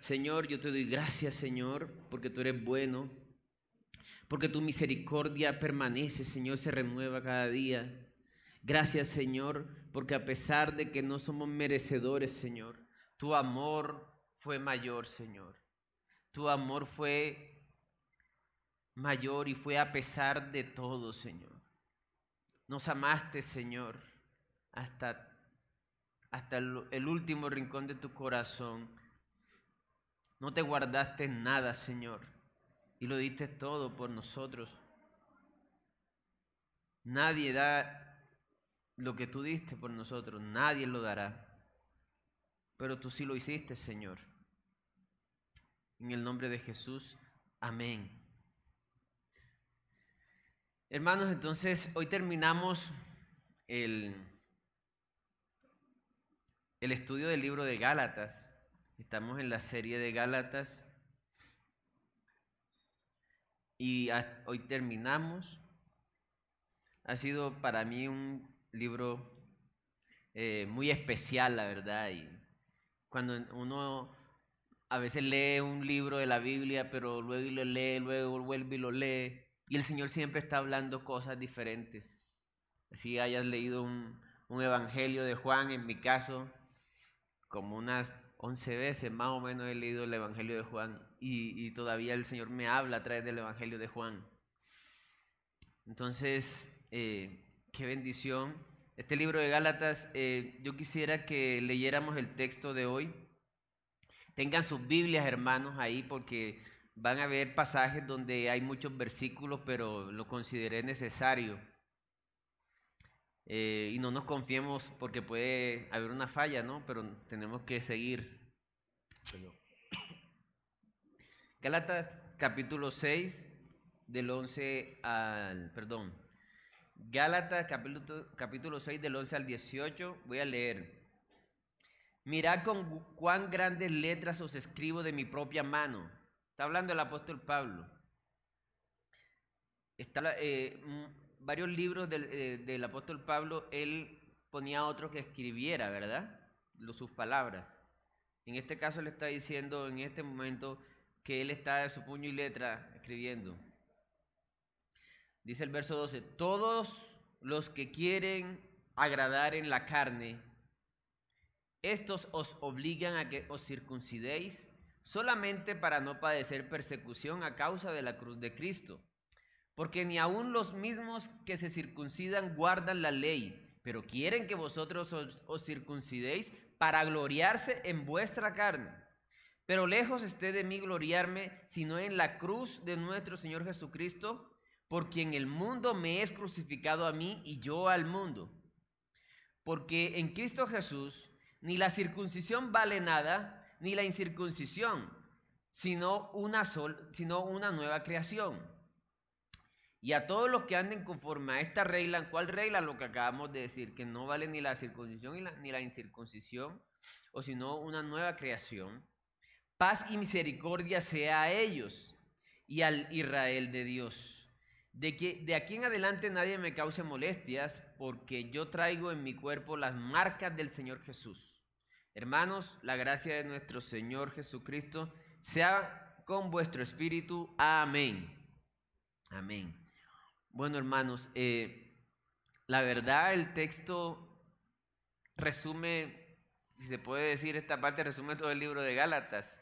Señor, yo te doy gracias, Señor, porque tú eres bueno, porque tu misericordia permanece, Señor, se renueva cada día. Gracias, Señor, porque a pesar de que no somos merecedores, Señor, tu amor fue mayor, Señor. Tu amor fue mayor y fue a pesar de todo, Señor. Nos amaste, Señor, hasta, hasta el último rincón de tu corazón. No te guardaste nada, Señor, y lo diste todo por nosotros. Nadie da lo que tú diste por nosotros, nadie lo dará. Pero tú sí lo hiciste, Señor. En el nombre de Jesús, amén. Hermanos, entonces hoy terminamos el, el estudio del libro de Gálatas. Estamos en la serie de Gálatas y hoy terminamos. Ha sido para mí un libro eh, muy especial, la verdad. Y cuando uno a veces lee un libro de la Biblia, pero luego lo lee, luego vuelve y lo lee, y el Señor siempre está hablando cosas diferentes. Así hayas leído un, un evangelio de Juan, en mi caso, como unas 11 veces más o menos he leído el evangelio de Juan, y, todavía el Señor me habla a través del evangelio de Juan. Entonces, eh, qué bendición. Este libro de Gálatas, eh, yo quisiera que leyéramos el texto de hoy. Tengan sus Biblias, hermanos, ahí porque van a ver pasajes donde hay muchos versículos, pero lo consideré necesario. Eh, y no nos confiemos porque puede haber una falla, ¿no? Pero tenemos que seguir. Gálatas capítulo 6, del 11 al, perdón, Gálatas capítulo, capítulo 6 del 11 al 18, voy a leer. Mirad con cuán grandes letras os escribo de mi propia mano. Está hablando el apóstol Pablo. Está, eh, varios libros del, eh, del, apóstol Pablo, él ponía otro que escribiera, ¿verdad? sus palabras. En este caso le está diciendo en este momento que él está de su puño y letra escribiendo. Dice el verso 12, todos los que quieren agradar en la carne, estos os obligan a que os circuncidéis solamente para no padecer persecución a causa de la cruz de Cristo. Porque ni aun los mismos que se circuncidan guardan la ley, pero quieren que vosotros os, os circuncidéis para gloriarse en vuestra carne. Pero lejos esté de mí gloriarme, sino en la cruz de nuestro Señor Jesucristo por quien el mundo me es crucificado a mí y yo al mundo. Porque en Cristo Jesús ni la circuncisión vale nada, ni la incircuncisión, sino una, sol, sino una nueva creación. Y a todos los que anden conforme a esta regla, ¿cuál regla? Lo que acabamos de decir, que no vale ni la circuncisión ni la, incircuncisión, o sino una nueva creación. Paz y misericordia sea a ellos y al Israel de Dios de que de aquí en adelante nadie me cause molestias, porque yo traigo en mi cuerpo las marcas del Señor Jesús. Hermanos, la gracia de nuestro Señor Jesucristo sea con vuestro espíritu. Amén. Amén. Bueno, hermanos, eh, la verdad el texto resume, si se puede decir esta parte, resume todo el libro de Gálatas.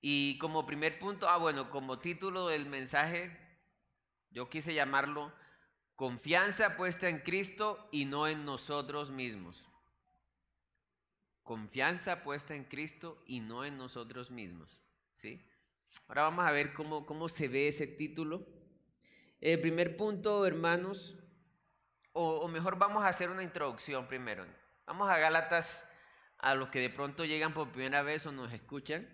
Y como primer punto, ah, bueno, como título del mensaje, yo quise llamarlo confianza puesta en Cristo y no en nosotros mismos. Confianza puesta en Cristo y no en nosotros mismos. ¿sí? Ahora vamos a ver cómo, cómo se ve ese título. El primer punto, hermanos, o, o mejor vamos a hacer una introducción primero. Vamos a Gálatas, a los que de pronto llegan por primera vez o nos escuchan.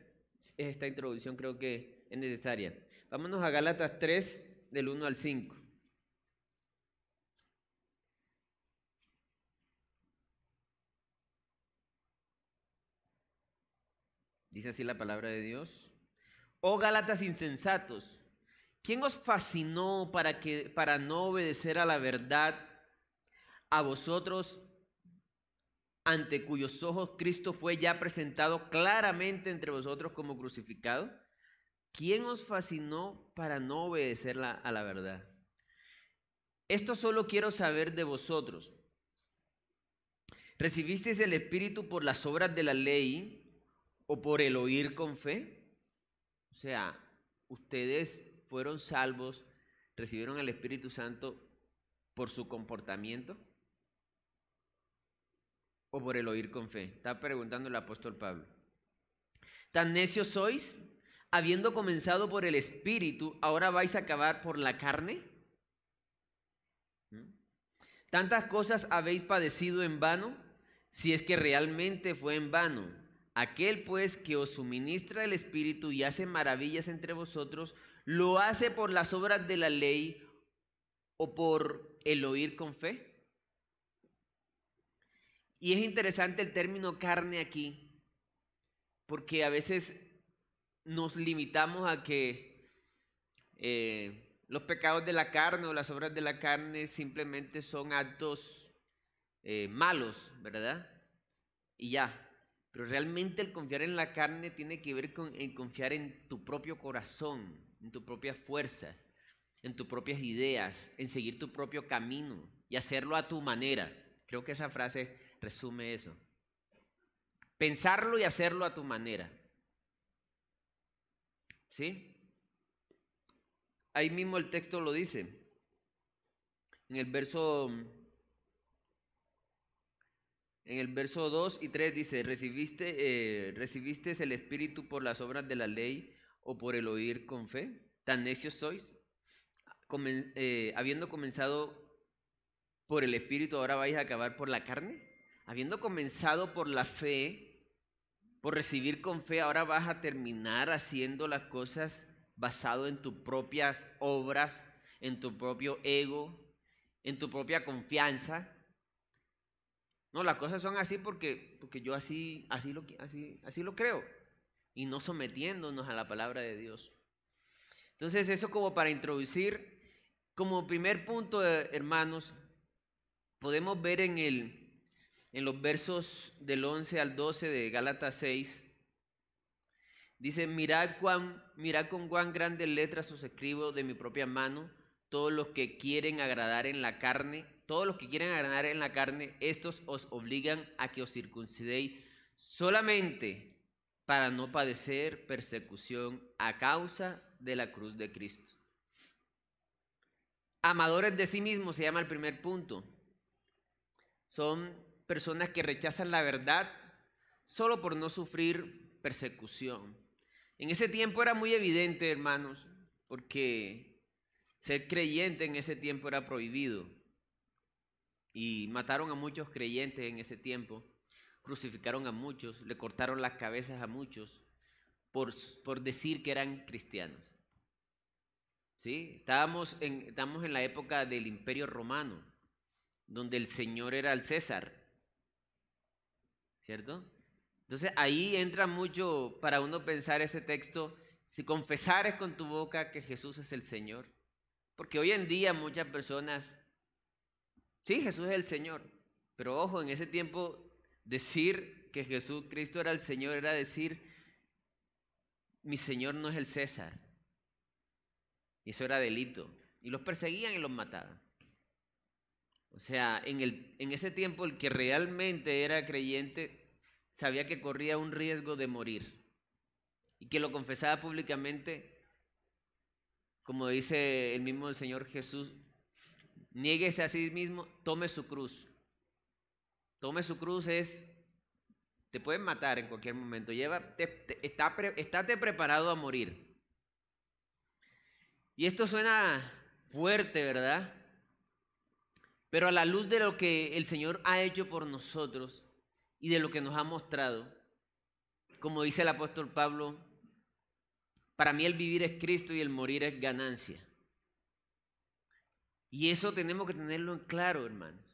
Esta introducción creo que es necesaria. Vámonos a Gálatas 3, del 1 al 5. Dice así la palabra de Dios. Oh Gálatas insensatos, ¿quién os fascinó para que para no obedecer a la verdad? A vosotros ante cuyos ojos Cristo fue ya presentado claramente entre vosotros como crucificado? ¿Quién os fascinó para no obedecer a la verdad? Esto solo quiero saber de vosotros. ¿Recibisteis el Espíritu por las obras de la ley o por el oír con fe? O sea, ustedes fueron salvos, recibieron el Espíritu Santo por su comportamiento o por el oír con fe. Está preguntando el apóstol Pablo. ¿Tan necios sois? Habiendo comenzado por el Espíritu, ¿ahora vais a acabar por la carne? ¿Mm? ¿Tantas cosas habéis padecido en vano? Si es que realmente fue en vano. Aquel pues que os suministra el Espíritu y hace maravillas entre vosotros, ¿lo hace por las obras de la ley o por el oír con fe? Y es interesante el término carne aquí, porque a veces nos limitamos a que eh, los pecados de la carne o las obras de la carne simplemente son actos eh, malos, ¿verdad? Y ya. Pero realmente el confiar en la carne tiene que ver con el confiar en tu propio corazón, en tus propias fuerzas, en tus propias ideas, en seguir tu propio camino y hacerlo a tu manera. Creo que esa frase resume eso. Pensarlo y hacerlo a tu manera. ¿Sí? Ahí mismo el texto lo dice. En el verso en el verso 2 y 3 dice, ¿recibiste, eh, ¿recibiste el Espíritu por las obras de la ley o por el oír con fe? ¿Tan necios sois? Eh, habiendo comenzado por el Espíritu, ahora vais a acabar por la carne. Habiendo comenzado por la fe, por recibir con fe, ahora vas a terminar haciendo las cosas basado en tus propias obras, en tu propio ego, en tu propia confianza. No, las cosas son así porque, porque yo así, así, lo, así, así lo creo. Y no sometiéndonos a la palabra de Dios. Entonces, eso como para introducir, como primer punto, hermanos, podemos ver en, el, en los versos del 11 al 12 de Gálatas 6, dice, mirad, cuán, mirad con cuán grandes letras os escribo de mi propia mano, todos los que quieren agradar en la carne todos los que quieren agradar en la carne, estos os obligan a que os circuncidéis solamente para no padecer persecución a causa de la cruz de Cristo. Amadores de sí mismos se llama el primer punto. Son personas que rechazan la verdad solo por no sufrir persecución. En ese tiempo era muy evidente, hermanos, porque ser creyente en ese tiempo era prohibido y mataron a muchos creyentes en ese tiempo, crucificaron a muchos, le cortaron las cabezas a muchos por, por decir que eran cristianos. ¿Sí? Estábamos en, estamos en la época del imperio romano, donde el Señor era el César, ¿cierto? Entonces ahí entra mucho para uno pensar ese texto, si confesares con tu boca que Jesús es el Señor, porque hoy en día muchas personas Sí, Jesús es el Señor, pero ojo, en ese tiempo decir que Jesús Cristo era el Señor era decir, mi Señor no es el César. Y eso era delito. Y los perseguían y los mataban. O sea, en, el, en ese tiempo el que realmente era creyente sabía que corría un riesgo de morir. Y que lo confesaba públicamente, como dice el mismo Señor Jesús, Niéguese a sí mismo, tome su cruz. Tome su cruz es, te pueden matar en cualquier momento. Lleva, está, estate preparado a morir. Y esto suena fuerte, ¿verdad? Pero a la luz de lo que el Señor ha hecho por nosotros y de lo que nos ha mostrado, como dice el apóstol Pablo, para mí el vivir es Cristo y el morir es ganancia. Y eso tenemos que tenerlo en claro, hermanos.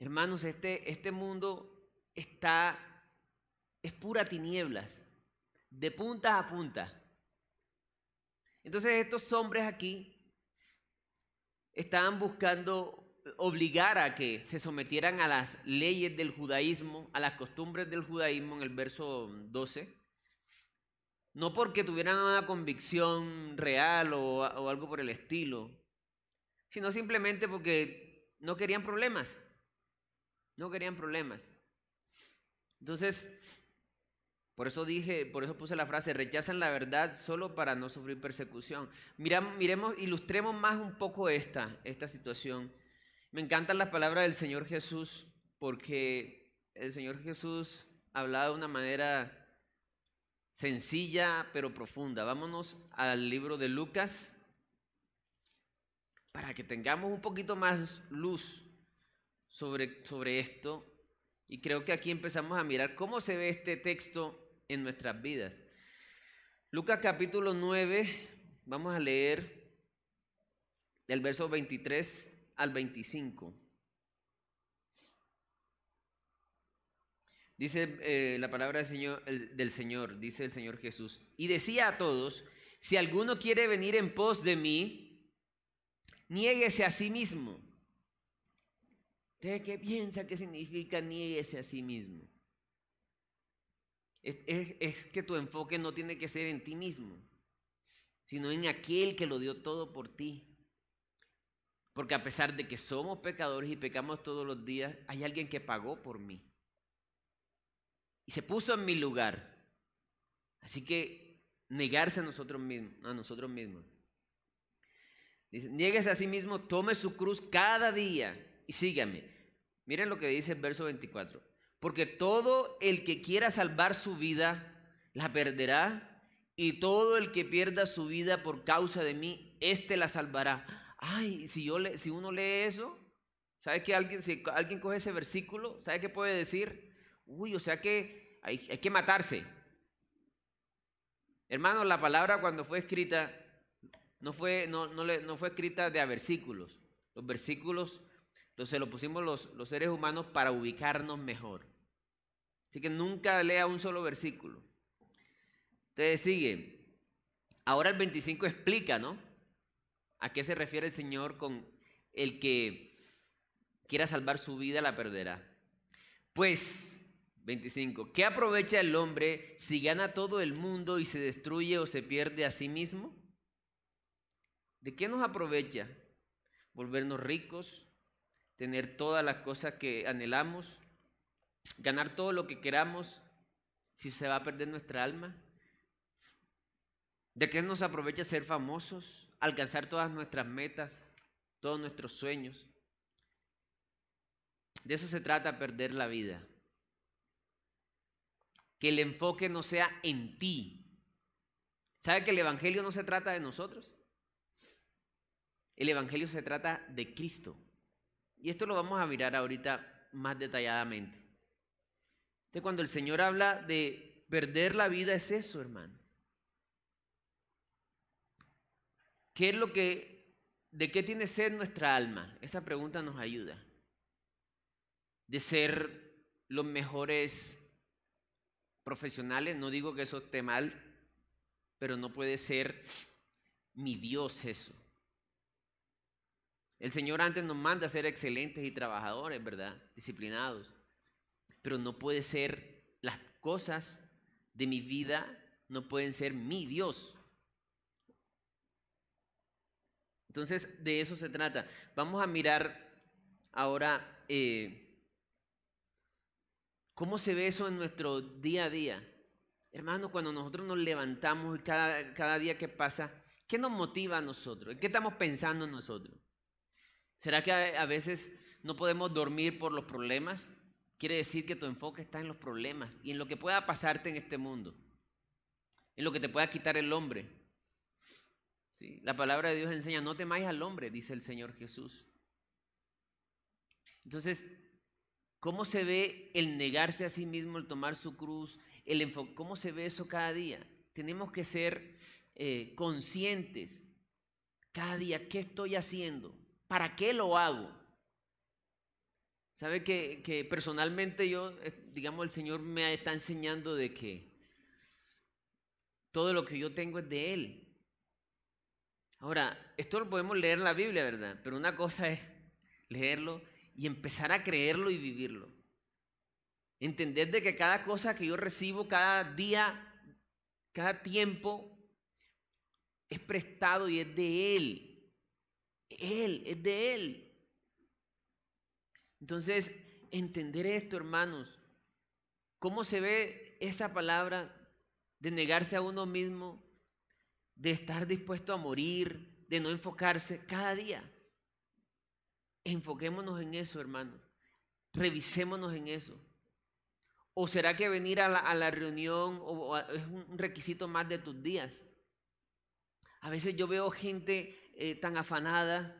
Hermanos, este, este mundo está, es pura tinieblas, de punta a punta. Entonces estos hombres aquí estaban buscando obligara a que se sometieran a las leyes del judaísmo, a las costumbres del judaísmo en el verso 12, no porque tuvieran una convicción real o, o algo por el estilo, sino simplemente porque no querían problemas, no querían problemas. Entonces, por eso dije, por eso puse la frase, rechazan la verdad solo para no sufrir persecución. miremos, ilustremos más un poco esta, esta situación. Me encantan las palabras del Señor Jesús porque el Señor Jesús hablaba de una manera sencilla pero profunda. Vámonos al libro de Lucas para que tengamos un poquito más luz sobre, sobre esto. Y creo que aquí empezamos a mirar cómo se ve este texto en nuestras vidas. Lucas capítulo 9, vamos a leer el verso 23 al 25. Dice eh, la palabra del Señor, del Señor, dice el Señor Jesús. Y decía a todos, si alguno quiere venir en pos de mí, niéguese a sí mismo. ¿Usted qué piensa que significa niéguese a sí mismo? Es, que tu enfoque no tiene que ser en ti mismo, sino en aquel que lo dio todo por ti. Porque a pesar de que somos pecadores y pecamos todos los días, hay alguien que pagó por mí. Y se puso en mi lugar. Así que negarse a nosotros mismos. A nosotros mismos. Dice, nieguese a sí mismo, tome su cruz cada día y sígame. Miren lo que dice el verso 24. Porque todo el que quiera salvar su vida, la perderá. Y todo el que pierda su vida por causa de mí, éste la salvará. Ay, si, yo le, si uno lee eso, ¿sabe que alguien, si alguien coge ese versículo, ¿sabe qué puede decir? Uy, o sea que hay, hay que matarse. Hermano, la palabra cuando fue escrita no fue, no, no, no fue escrita de a versículos. Los versículos entonces lo pusimos los, los seres humanos para ubicarnos mejor. Así que nunca lea un solo versículo. Entonces sigue. Ahora el 25 explica, ¿no? ¿A qué se refiere el Señor con el que quiera salvar su vida la perderá? Pues, 25, ¿qué aprovecha el hombre si gana todo el mundo y se destruye o se pierde a sí mismo? ¿De qué nos aprovecha? ¿Volvernos ricos? Tener todas las cosas que anhelamos, ganar todo lo que queramos, si se va a perder nuestra alma? ¿De qué nos aprovecha ser famosos, alcanzar todas nuestras metas, todos nuestros sueños? De eso se trata perder la vida. Que el enfoque no sea en ti. ¿Sabe que el Evangelio no se trata de nosotros? El Evangelio se trata de Cristo. Y esto lo vamos a mirar ahorita más detalladamente. Entonces, cuando el Señor habla de perder la vida, es eso, hermano. ¿Qué es lo que, de qué tiene sed nuestra alma? Esa pregunta nos ayuda. De ser los mejores profesionales, no digo que eso esté mal, pero no puede ser mi Dios eso. El Señor antes nos manda a ser excelentes y trabajadores, ¿verdad? Disciplinados. Pero no puede ser las cosas de mi vida, no pueden ser mi Dios. Entonces, de eso se trata. Vamos a mirar ahora eh, cómo se ve eso en nuestro día a día. Hermanos, cuando nosotros nos levantamos y cada, cada día que pasa, ¿qué nos motiva a nosotros? ¿Qué estamos pensando nosotros? ¿Será que a veces no podemos dormir por los problemas? Quiere decir que tu enfoque está en los problemas y en lo que pueda pasarte en este mundo, en lo que te pueda quitar el hombre. ¿Sí? La palabra de Dios enseña, no temáis al hombre, dice el Señor Jesús. Entonces, ¿cómo se ve el negarse a sí mismo, el tomar su cruz, el? ¿Cómo se ve eso cada día? Tenemos que ser eh, conscientes cada día, ¿qué estoy haciendo? ¿Para qué lo hago? ¿Sabe que, personalmente yo, eh, digamos, el Señor me está enseñando de que todo lo que yo tengo es de Él? Ahora, esto lo podemos leer en la Biblia, ¿verdad? Pero una cosa es leerlo y empezar a creerlo y vivirlo. Entender de que cada cosa que yo recibo cada día, cada tiempo, es prestado y es de Él. Él, es de Él. Entonces, entender esto, hermanos, cómo se ve esa palabra de negarse a uno mismo, de estar dispuesto a morir, de no enfocarse cada día. Enfoquémonos en eso, hermanos. Revisémonos en eso. ¿O será que venir a la, reunión es un requisito más de tus días? A veces yo veo gente eh, tan afanada,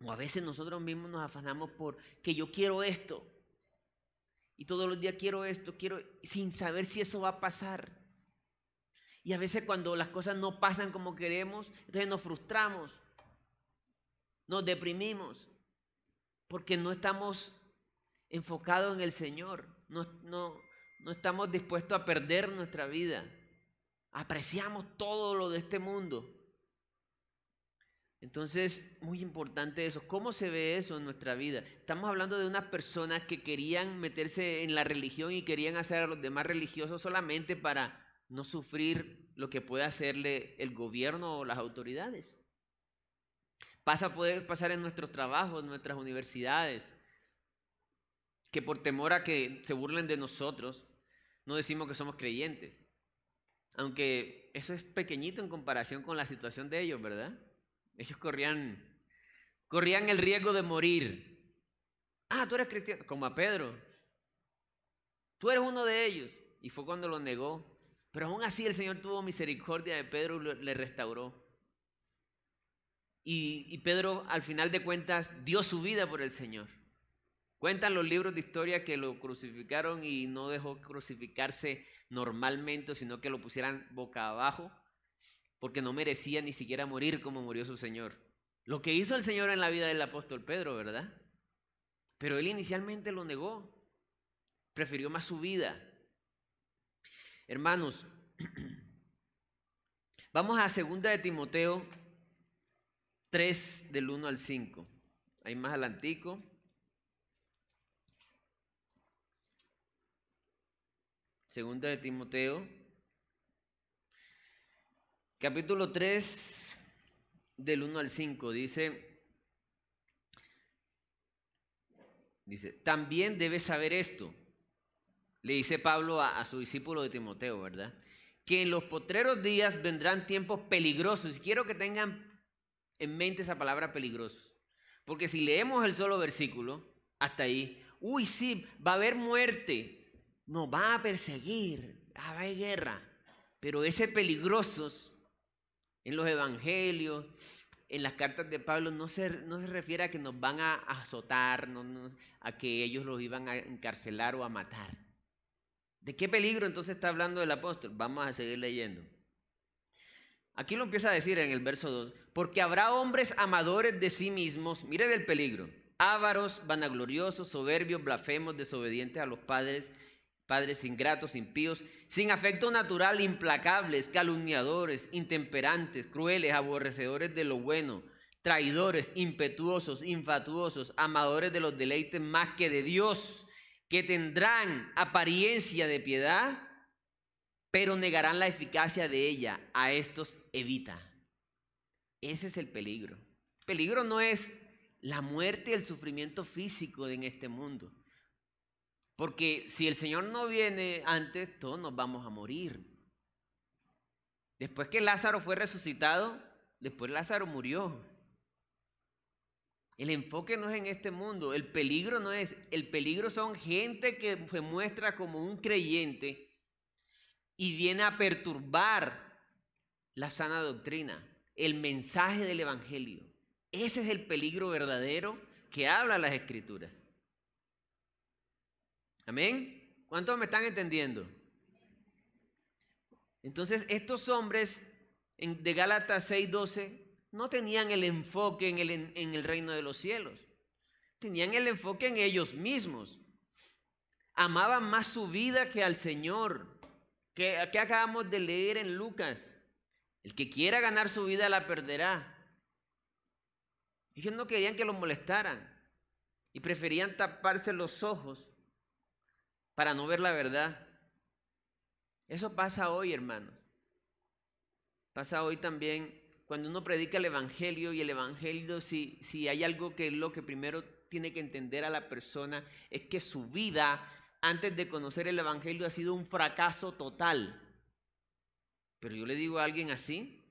o a veces nosotros mismos nos afanamos por que yo quiero esto. Y todos los días quiero esto, quiero, sin saber si eso va a pasar. Y a veces cuando las cosas no pasan como queremos, entonces nos frustramos, nos deprimimos, porque no estamos enfocados en el Señor, no, no, no estamos dispuestos a perder nuestra vida. Apreciamos todo lo de este mundo. Entonces, muy importante eso. ¿Cómo se ve eso en nuestra vida? Estamos hablando de unas personas que querían meterse en la religión y querían hacer a los demás religiosos solamente para no sufrir lo que puede hacerle el gobierno o las autoridades. Pasa poder pasar en nuestros trabajos, en nuestras universidades, que por temor a que se burlen de nosotros, no decimos que somos creyentes. Aunque eso es pequeñito en comparación con la situación de ellos, ¿verdad? Ellos corrían, corrían el riesgo de morir. Ah, tú eres cristiano, como a Pedro. Tú eres uno de ellos. Y fue cuando lo negó. Pero aún así el Señor tuvo misericordia de Pedro y le restauró. Y, y, Pedro, al final de cuentas, dio su vida por el Señor. Cuentan los libros de historia que lo crucificaron y no dejó crucificarse normalmente, sino que lo pusieran boca abajo porque no merecía ni siquiera morir como murió su Señor. Lo que hizo el Señor en la vida del apóstol Pedro, ¿verdad? Pero él inicialmente lo negó, prefirió más su vida. Hermanos, vamos a segunda de Timoteo 3 del 1 al 5. Ahí más adelantico. Segunda de Timoteo capítulo 3, del 1 al 5, dice, dice, también debes saber esto, le dice Pablo a, su discípulo de Timoteo, ¿verdad? Que en los potreros días vendrán tiempos peligrosos. Y quiero que tengan en mente esa palabra peligrosos. Porque si leemos el solo versículo, hasta ahí, uy, sí, va a haber muerte, nos va a perseguir, va a haber guerra. Pero ese peligrosos en los evangelios, en las cartas de Pablo, no se, no se refiere a que nos van a azotar, a que ellos los iban a encarcelar o a matar. ¿De qué peligro entonces está hablando el apóstol? Vamos a seguir leyendo. Aquí lo empieza a decir en el verso 2, porque habrá hombres amadores de sí mismos, mire del peligro, ávaros, vanagloriosos, soberbios, blasfemos, desobedientes a los padres, padres ingratos, impíos, sin afecto natural, implacables, calumniadores, intemperantes, crueles, aborrecedores de lo bueno, traidores, impetuosos, infatuosos, amadores de los deleites más que de Dios, que tendrán apariencia de piedad, pero negarán la eficacia de ella. A estos evita. Ese es el peligro. El peligro no es la muerte y el sufrimiento físico en este mundo. Porque si el Señor no viene antes, todos nos vamos a morir. Después que Lázaro fue resucitado, después Lázaro murió. El enfoque no es en este mundo, el peligro no es, el peligro son gente que se muestra como un creyente y viene a perturbar la sana doctrina, el mensaje del Evangelio. Ese es el peligro verdadero que habla las Escrituras. Amén. ¿Cuántos me están entendiendo? Entonces, estos hombres de Gálatas 6:12 no tenían el enfoque en el, en el reino de los cielos. Tenían el enfoque en ellos mismos. Amaban más su vida que al Señor. Que, que acabamos de leer en Lucas. El que quiera ganar su vida la perderá. Ellos no querían que los molestaran. y preferían taparse los ojos para no ver la verdad. Eso pasa hoy, hermanos. Pasa hoy también cuando uno predica el Evangelio y el Evangelio, si, si hay algo que es lo que primero tiene que entender a la persona, es que su vida antes de conocer el Evangelio ha sido un fracaso total. Pero yo le digo a alguien así,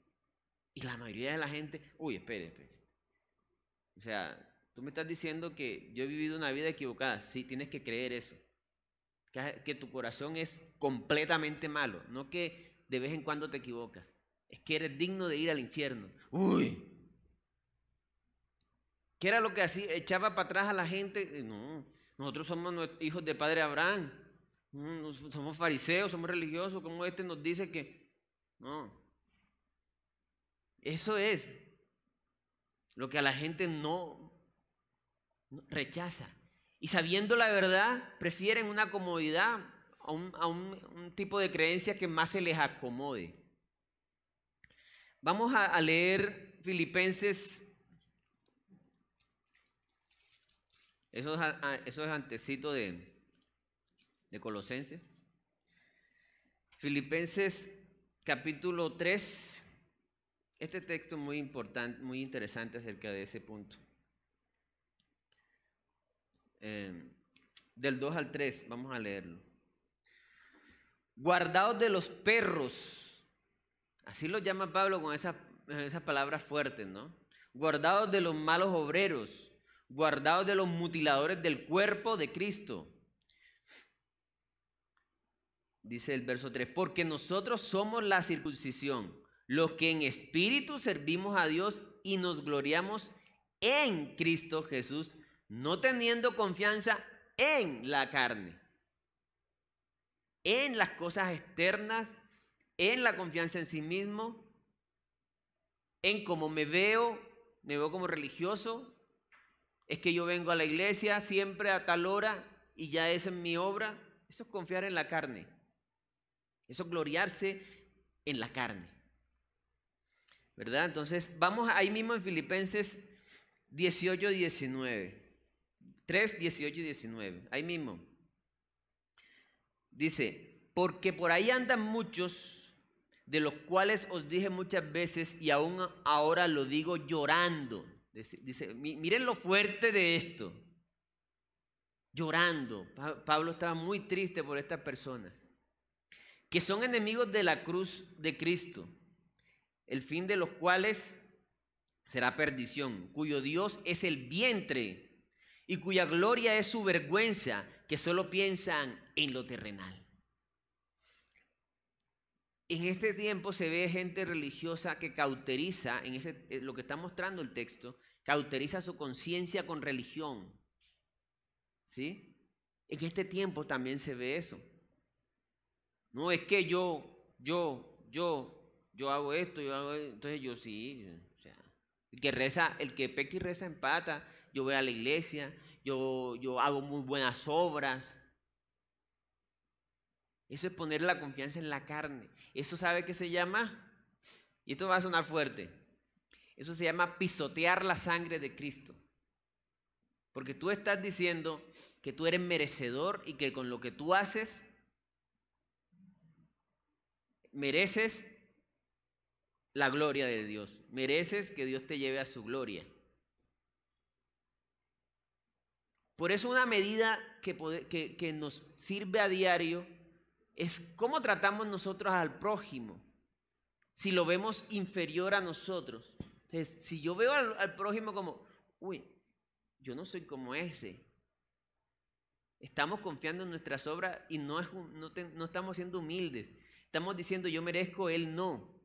y la mayoría de la gente, uy, espere, espere. O sea, tú me estás diciendo que yo he vivido una vida equivocada. Sí, tienes que creer eso. Que, tu corazón es completamente malo, no que de vez en cuando te equivocas. Es que eres digno de ir al infierno. Uy. ¿Qué era lo que así echaba para atrás a la gente? No, nosotros somos hijos de padre Abraham. Somos fariseos, somos religiosos. Como este nos dice que no. Eso es lo que a la gente no, rechaza. Y sabiendo la verdad, prefieren una comodidad a, un, tipo de creencia que más se les acomode. Vamos a, leer Filipenses. Eso es, antecito de, de Colosenses. Filipenses capítulo 3. Este texto muy importante, muy interesante acerca de ese punto. Eh, del 2 al 3, vamos a leerlo. Guardados de los perros, así lo llama Pablo con esas esa palabras fuertes, ¿no? Guardados de los malos obreros, guardados de los mutiladores del cuerpo de Cristo dice el verso 3, porque nosotros somos la circuncisión, los que en espíritu servimos a Dios y nos gloriamos en Cristo Jesús, no teniendo confianza en la carne, en las cosas externas, en la confianza en sí mismo, en cómo me veo, me veo como religioso, es que yo vengo a la iglesia siempre a tal hora y ya es en mi obra, eso es confiar en la carne. Eso es gloriarse en la carne. ¿Verdad? Entonces, vamos ahí mismo en Filipenses 18, 19. 3, 18 y 19. Ahí mismo. Dice, porque por ahí andan muchos, de los cuales os dije muchas veces y aún ahora lo digo llorando. Dice, miren lo fuerte de esto. Llorando. Pablo estaba muy triste por estas personas que son enemigos de la cruz de Cristo, el fin de los cuales será perdición, cuyo Dios es el vientre y cuya gloria es su vergüenza, que solo piensan en lo terrenal. En este tiempo se ve gente religiosa que cauteriza, en ese, eh, lo que está mostrando el texto, cauteriza su conciencia con religión. ¿Sí? En este tiempo también se ve eso. No es que yo, yo, yo, yo hago esto, yo hago esto. Entonces yo sí. El que reza, el que peca y reza empata. Yo voy a la iglesia, yo, yo hago muy buenas obras. Eso es poner la confianza en la carne. Eso sabe que se llama, y esto va a sonar fuerte, eso se llama pisotear la sangre de Cristo. Porque tú estás diciendo que tú eres merecedor y que con lo que tú haces mereces la gloria de Dios, mereces que Dios te lleve a su gloria. Por eso una medida que, que, nos sirve a diario es cómo tratamos nosotros al prójimo, si lo vemos inferior a nosotros. Entonces, si yo veo al, prójimo como, uy, yo no soy como ese, estamos confiando en nuestras obras y no, es, no, no estamos siendo humildes. Estamos diciendo yo merezco, Él no.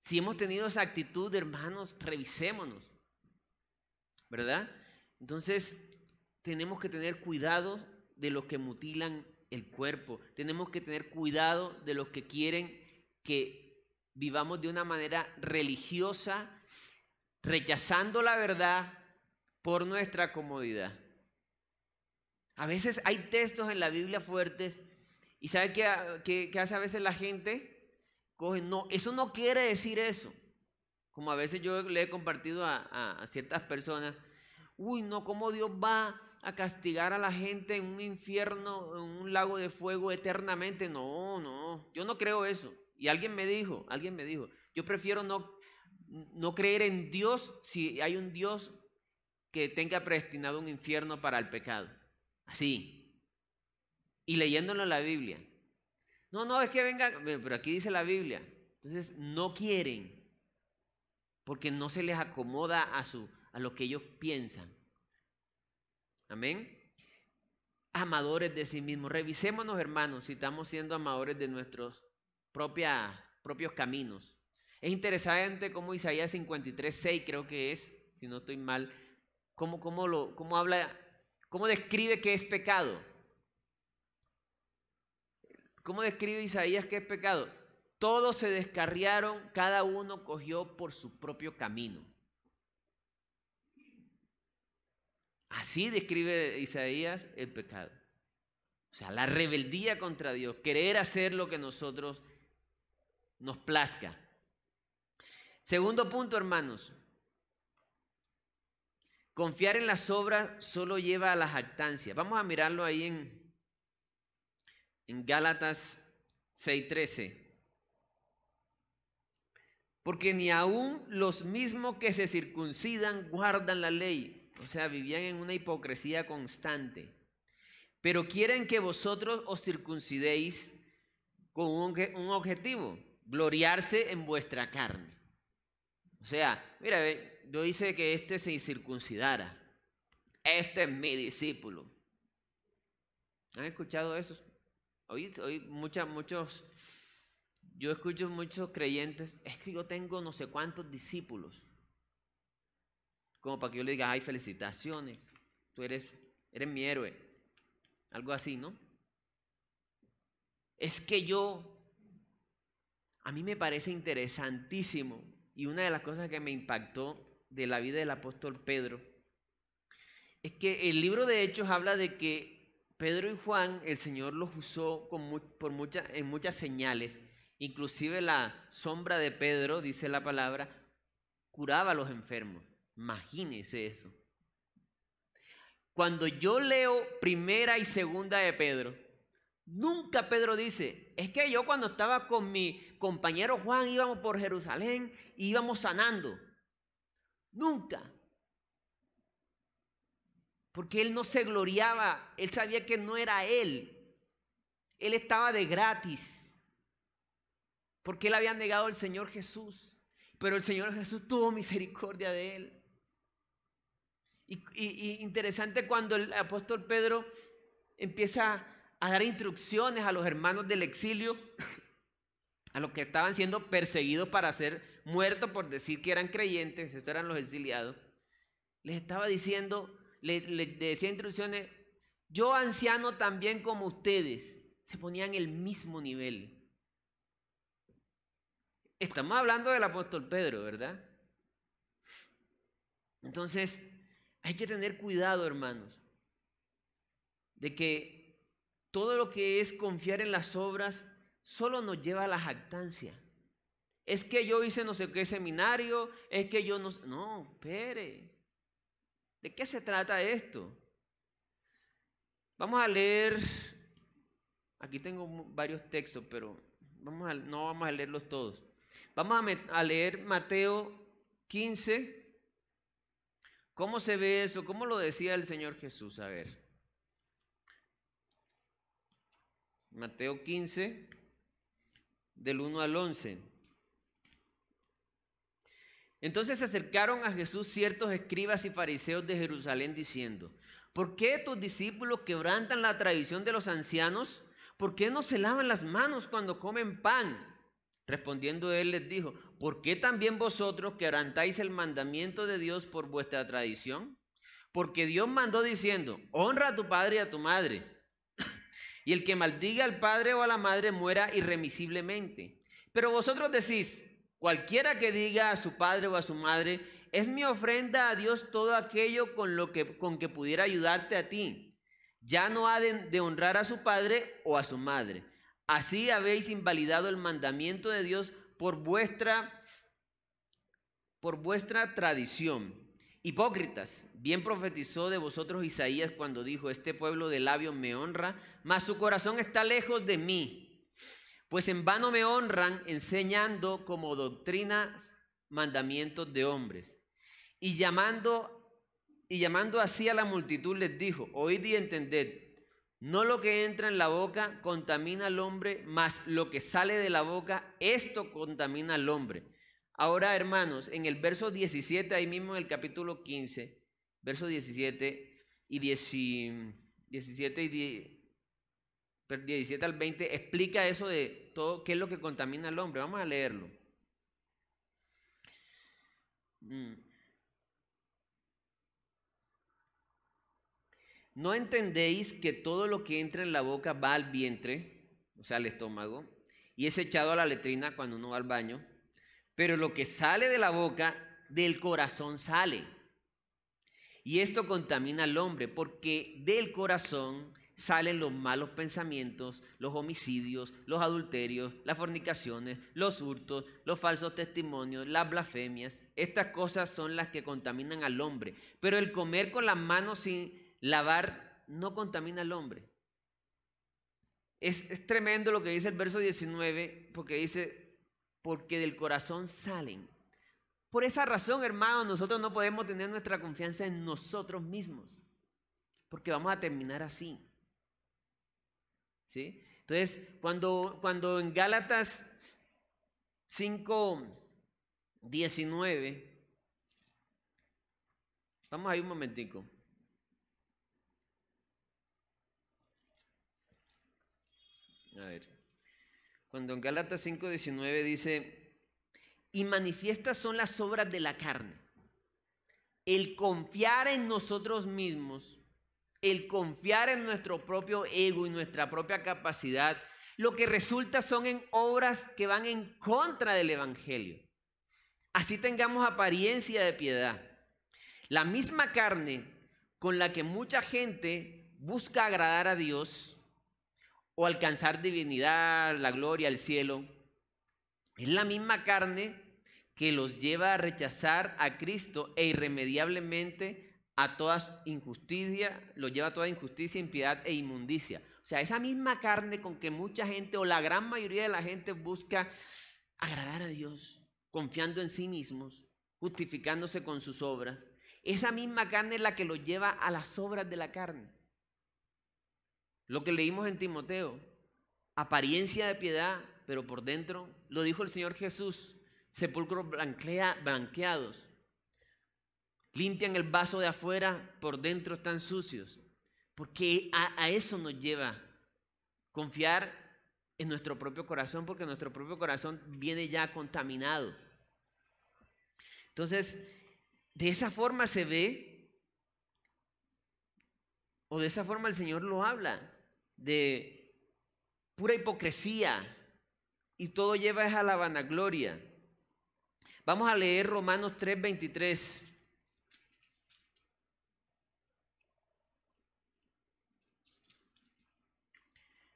Si hemos tenido esa actitud, hermanos, revisémonos. ¿Verdad? Entonces, tenemos que tener cuidado de los que mutilan el cuerpo. Tenemos que tener cuidado de los que quieren que vivamos de una manera religiosa, rechazando la verdad por nuestra comodidad. A veces hay textos en la Biblia fuertes ¿Y sabe qué, hace a veces la gente? Coge, no, eso no quiere decir eso. Como a veces yo le he compartido a, ciertas personas, uy, no, ¿cómo Dios va a castigar a la gente en un infierno, en un lago de fuego eternamente? No, no, yo no creo eso. Y alguien me dijo, alguien me dijo, yo prefiero no, no creer en Dios si hay un Dios que tenga predestinado un infierno para el pecado. Así. Y leyéndolo en la Biblia. No, no, es que venga, pero aquí dice la Biblia. Entonces, no quieren porque no se les acomoda a, su, a lo que ellos piensan. Amén. Amadores de sí mismos. Revisémonos, hermanos, si estamos siendo amadores de nuestros propios caminos. Es interesante cómo Isaías 53, 6 creo que es, si no estoy mal, cómo, cómo, lo, cómo habla, cómo describe qué es pecado. ¿Cómo describe Isaías qué es pecado? Todos se descarriaron, cada uno cogió por su propio camino. Así describe Isaías el pecado. O sea, la rebeldía contra Dios, querer hacer lo que nosotros nos plazca. Segundo punto, hermanos. Confiar en las obras solo lleva a la jactancia. Vamos a mirarlo ahí en, en Gálatas 6:13. Porque ni aún los mismos que se circuncidan guardan la ley. O sea, vivían en una hipocresía constante. Pero quieren que vosotros os circuncidéis con un objetivo, gloriarse en vuestra carne. O sea, mira, yo hice que este se circuncidara. Este es mi discípulo. ¿Han escuchado eso? Hoy, hoy muchos, yo escucho muchos creyentes, es que yo tengo no sé cuántos discípulos. Como para que yo le diga, ay, felicitaciones, tú eres, eres mi héroe. Algo así, ¿no? Es que yo a mí me parece interesantísimo y una de las cosas que me impactó de la vida del apóstol Pedro es que el libro de Hechos habla de que Pedro y Juan, el Señor los usó por en muchas señales, inclusive la sombra de Pedro, dice la palabra, curaba a los enfermos. Imagínese eso. Cuando yo leo primera y segunda de Pedro, Nunca Pedro dice, es que yo cuando estaba con mi compañero Juan íbamos por Jerusalén íbamos sanando. Nunca. Porque él no se gloriaba, él sabía que no era él. Él estaba de gratis. Porque él había negado al Señor Jesús. Pero el Señor Jesús tuvo misericordia de él. Y, interesante cuando el apóstol Pedro empieza a dar instrucciones a los hermanos del exilio, a los que estaban siendo perseguidos para ser muertos por decir que eran creyentes, estos eran los exiliados, les estaba diciendo, les, decía instrucciones, yo anciano también como ustedes, se ponían el mismo nivel. Estamos hablando del apóstol Pedro, ¿verdad? Entonces, hay que tener cuidado, hermanos, de que todo lo que es confiar en las obras solo nos lleva a la jactancia. Es que yo hice no sé qué seminario, es que yo no... No, espere. ¿De qué se trata esto? Vamos a leer, aquí tengo varios textos, pero vamos a, no vamos a leerlos todos. Vamos a, a leer Mateo 15. ¿Cómo se ve eso? ¿Cómo lo decía el Señor Jesús? A ver. Mateo 15, del 1 al 11. Entonces se acercaron a Jesús ciertos escribas y fariseos de Jerusalén diciendo, ¿por qué tus discípulos quebrantan la tradición de los ancianos? ¿Por qué no se lavan las manos cuando comen pan? Respondiendo él les dijo, ¿por qué también vosotros quebrantáis el mandamiento de Dios por vuestra tradición? Porque Dios mandó diciendo, honra a tu padre y a tu madre y el que maldiga al padre o a la madre muera irremisiblemente. Pero vosotros decís, cualquiera que diga a su padre o a su madre, es mi ofrenda a Dios todo aquello con lo que con que pudiera ayudarte a ti. Ya no ha de, honrar a su padre o a su madre. Así habéis invalidado el mandamiento de Dios por vuestra por vuestra tradición. Hipócritas, bien profetizó de vosotros Isaías cuando dijo, este pueblo de labios me honra, mas su corazón está lejos de mí. Pues en vano me honran enseñando como doctrinas mandamientos de hombres. Y llamando y llamando así a la multitud les dijo, oíd y entended, no lo que entra en la boca contamina al hombre, mas lo que sale de la boca, esto contamina al hombre. Ahora, hermanos, en el verso 17, ahí mismo en el capítulo 15, verso 17 y 17 y 17 al 20, explica eso de todo, qué es lo que contamina al hombre. Vamos a leerlo. Mm. ¿No entendéis que todo lo que entra en la boca va al vientre, o sea, al estómago, y es echado a la letrina cuando uno va al baño? Pero lo que sale de la boca, del corazón sale. Y esto contamina al hombre, porque del corazón salen los malos pensamientos, los homicidios, los adulterios, las fornicaciones, los hurtos, los falsos testimonios, las blasfemias. Estas cosas son las que contaminan al hombre. Pero el comer con las manos sin lavar no contamina al hombre. Es, tremendo lo que dice el verso 19, porque dice, porque del corazón salen. Por esa razón, hermanos, nosotros no podemos tener nuestra confianza en nosotros mismos, porque vamos a terminar así. ¿Sí? Entonces, cuando, cuando en Gálatas 5, 19, vamos ahí un momentico. A ver. Cuando en Gálatas 5:19 dice, y manifiestas son las obras de la carne. El confiar en nosotros mismos, el confiar en nuestro propio ego y nuestra propia capacidad, lo que resulta son en obras que van en contra del Evangelio. Así tengamos apariencia de piedad. La misma carne con la que mucha gente busca agradar a Dios, o alcanzar divinidad, la gloria, el cielo, es la misma carne que los lleva a rechazar a Cristo e irremediablemente a toda injusticia, los lleva a toda injusticia, impiedad e inmundicia. O sea, esa misma carne con que mucha gente o la gran mayoría de la gente busca agradar a Dios, confiando en sí mismos, justificándose con sus obras, esa misma carne es la que los lleva a las obras de la carne. Lo que leímos en Timoteo, apariencia de piedad, pero por dentro, lo dijo el Señor Jesús, sepulcros blanqueados. Limpian el vaso de afuera, por dentro están sucios. Porque a, a eso nos lleva confiar en nuestro propio corazón, porque nuestro propio corazón viene ya contaminado. Entonces, de esa forma se ve, o de esa forma el Señor lo habla de pura hipocresía y todo lleva a la vanagloria. Vamos a leer Romanos 3:23.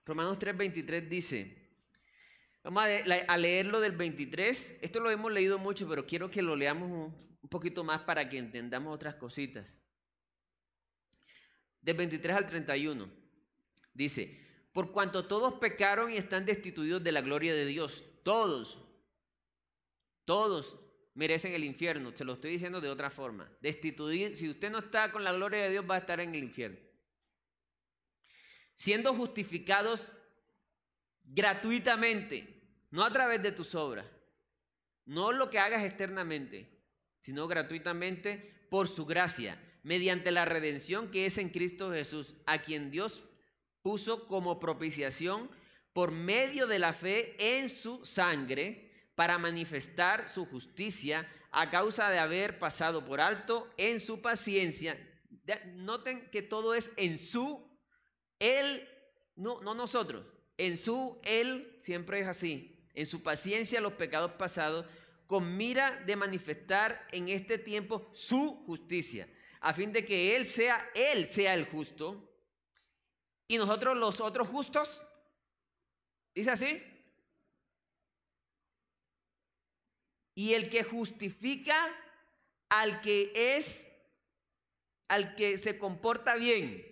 Romanos 3:23 dice, vamos a leerlo del 23, esto lo hemos leído mucho, pero quiero que lo leamos un poquito más para que entendamos otras cositas. Del 23 al 31. Dice, por cuanto todos pecaron y están destituidos de la gloria de Dios, todos, todos merecen el infierno, se lo estoy diciendo de otra forma. Destituir, si usted no está con la gloria de Dios, va a estar en el infierno. Siendo justificados gratuitamente, no a través de tus obras, no lo que hagas externamente, sino gratuitamente por su gracia, mediante la redención que es en Cristo Jesús, a quien Dios puso como propiciación por medio de la fe en su sangre para manifestar su justicia a causa de haber pasado por alto en su paciencia. Noten que todo es en su, él, no, no nosotros, en su, él siempre es así, en su paciencia los pecados pasados, con mira de manifestar en este tiempo su justicia, a fin de que él sea, él sea el justo y nosotros los otros justos. Dice así. Y el que justifica al que es al que se comporta bien.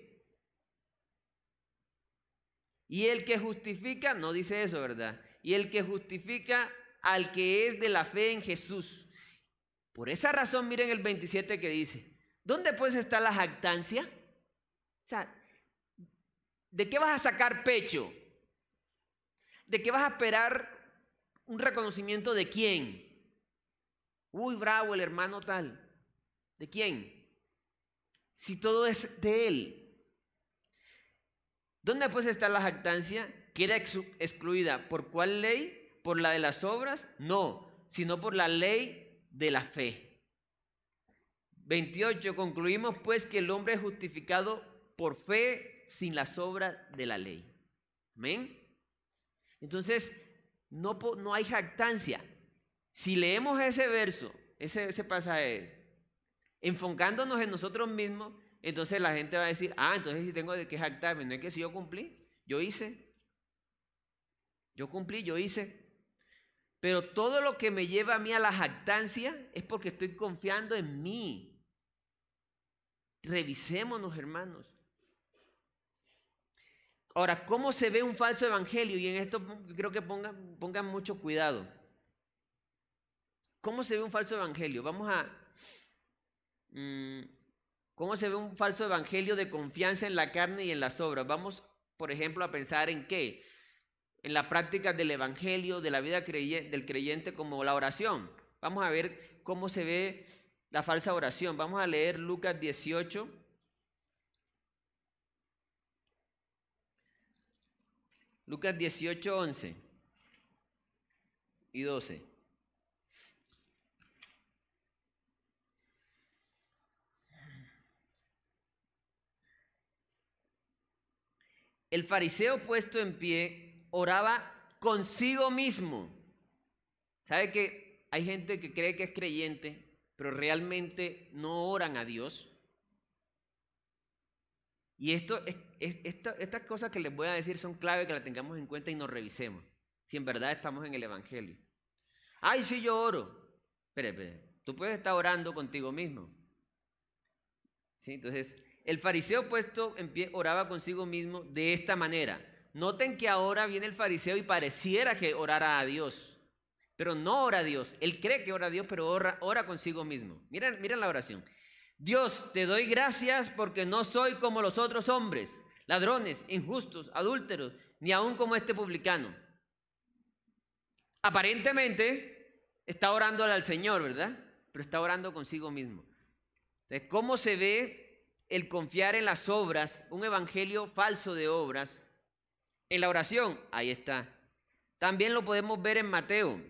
Y el que justifica, no dice eso, ¿verdad? Y el que justifica al que es de la fe en Jesús. Por esa razón, miren el 27 que dice, ¿dónde pues está la jactancia? O sea, ¿de qué vas a sacar pecho? ¿De qué vas a esperar un reconocimiento de quién? Uy, bravo, el hermano tal. ¿De quién? Si todo es de él. ¿Dónde pues está la jactancia? ¿Queda excluida por cuál ley? ¿Por la de las obras? No, sino por la ley de la fe. 28. Concluimos pues que el hombre es justificado por fe sin las obras de la ley. Amén. Entonces, no, no hay jactancia. Si leemos ese verso, ese, ese pasaje, enfocándonos en nosotros mismos, entonces la gente va a decir, ah, entonces si tengo de qué jactarme, no es que si yo cumplí, yo hice. Yo cumplí, yo hice. Pero todo lo que me lleva a mí a la jactancia es porque estoy confiando en mí. Revisémonos, hermanos. Ahora, ¿cómo se ve un falso evangelio? Y en esto creo que pongan, mucho cuidado. ¿Cómo se ve un falso evangelio? Vamos a... Mm, ¿Cómo se ve un falso evangelio de confianza en la carne y en las obras? Vamos, por ejemplo, a pensar en qué? En la práctica del evangelio, de la vida del creyente como la oración. Vamos a ver cómo se ve la falsa oración. Vamos a leer Lucas 18. Lucas 18, 11 y 12. El fariseo puesto en pie oraba consigo mismo. ¿Sabe que hay gente que cree que es creyente, pero realmente no oran a Dios? Y esto, estas cosas que les voy a decir son clave que las tengamos en cuenta y nos revisemos. Si en verdad estamos en el Evangelio. Ay, sí, yo oro. Espere, espere. Tú puedes estar orando contigo mismo. ¿Sí? Entonces, el fariseo puesto en pie oraba consigo mismo de esta manera. Noten que ahora viene el fariseo y pareciera que orara a Dios, pero no ora a Dios. Él cree que ora a Dios, pero ora, ora consigo mismo. Miren, miren la oración. Dios, te doy gracias porque no soy como los otros hombres, ladrones, injustos, adúlteros, ni aun como este publicano. Aparentemente está orando al Señor, ¿verdad? Pero está orando consigo mismo. Entonces, ¿cómo se ve el confiar en las obras, un evangelio falso de obras, en la oración, ahí está. También lo podemos ver en Mateo.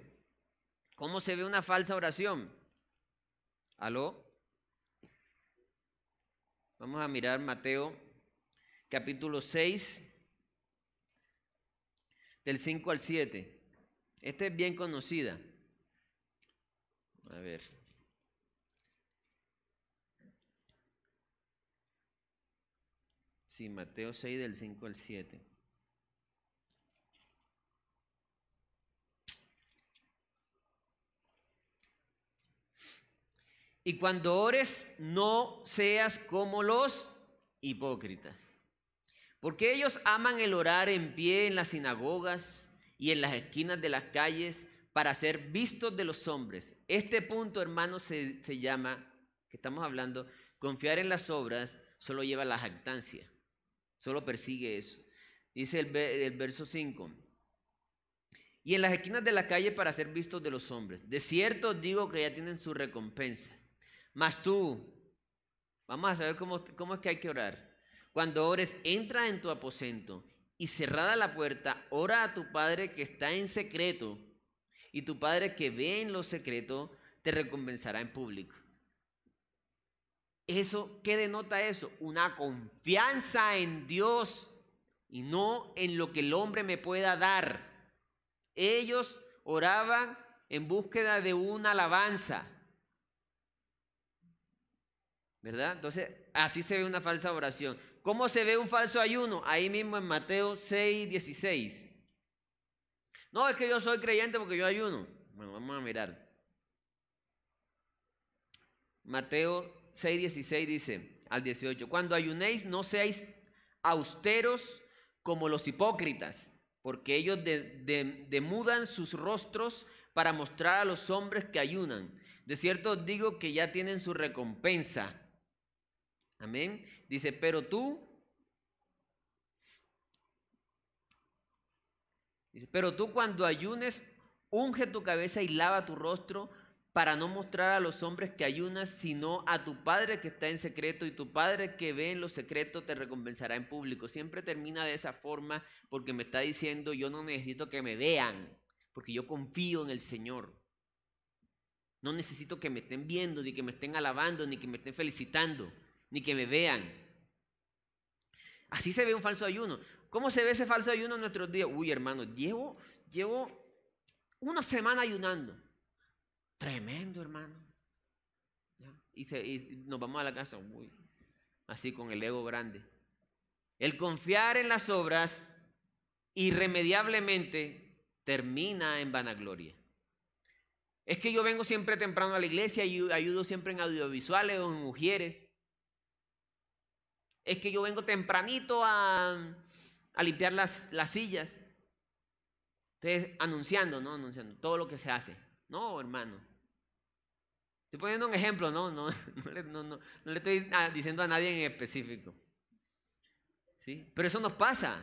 ¿Cómo se ve una falsa oración? ¿Aló? Vamos a mirar Mateo capítulo 6, del 5 al 7. Esta es bien conocida. A ver. Sí, Mateo 6 del 5 al 7. Y cuando ores, no seas como los hipócritas. Porque ellos aman el orar en pie en las sinagogas y en las esquinas de las calles para ser vistos de los hombres. Este punto, hermano, se, se llama, que estamos hablando, confiar en las obras solo lleva la jactancia. Solo persigue eso. Dice el, verso 5. Y en las esquinas de la calle para ser vistos de los hombres. De cierto digo que ya tienen su recompensa. Mas tú, vamos a saber cómo, cómo es que hay que orar. Cuando ores, entra en tu aposento y cerrada la puerta, ora a tu Padre que está en secreto. Y tu Padre que ve en lo secreto, te recompensará en público. Eso, ¿qué denota eso? Una confianza en Dios y no en lo que el hombre me pueda dar. Ellos oraban en búsqueda de una alabanza. ¿Verdad? Entonces, así se ve una falsa oración. ¿Cómo se ve un falso ayuno? Ahí mismo en Mateo 6, 16. No, es que yo soy creyente porque yo ayuno. Bueno, vamos a mirar. Mateo 6:16 dice, al 18. Cuando ayunéis, no seáis austeros como los hipócritas, porque ellos demudan sus rostros para mostrar a los hombres que ayunan. De cierto os digo que ya tienen su recompensa. Amén. Dice, pero tú, pero tú cuando ayunes, unge tu cabeza y lava tu rostro para no mostrar a los hombres que ayunas, sino a tu Padre que está en secreto, y tu Padre que ve en lo secreto te recompensará en público. Siempre termina de esa forma porque me está diciendo, yo no necesito que me vean, porque yo confío en el Señor. No necesito que me estén viendo, ni que me estén alabando, ni que me estén felicitando, ni que me vean. Así se ve un falso ayuno. ¿Cómo se ve ese falso ayuno en nuestros días? Uy, hermano, llevo, llevo una semana ayunando. Tremendo, hermano. Y, nos vamos a la casa, así con el ego grande. El confiar en las obras irremediablemente termina en vanagloria. Es que yo vengo siempre temprano a la iglesia y ayudo siempre en audiovisuales o en mujeres. Es que yo vengo tempranito a, limpiar las, las sillas. Entonces, anunciando, ¿no? Anunciando todo lo que se hace. No, hermano. Estoy poniendo un ejemplo, no, no, no, le, estoy diciendo a nadie en específico. ¿Sí? Pero eso nos pasa.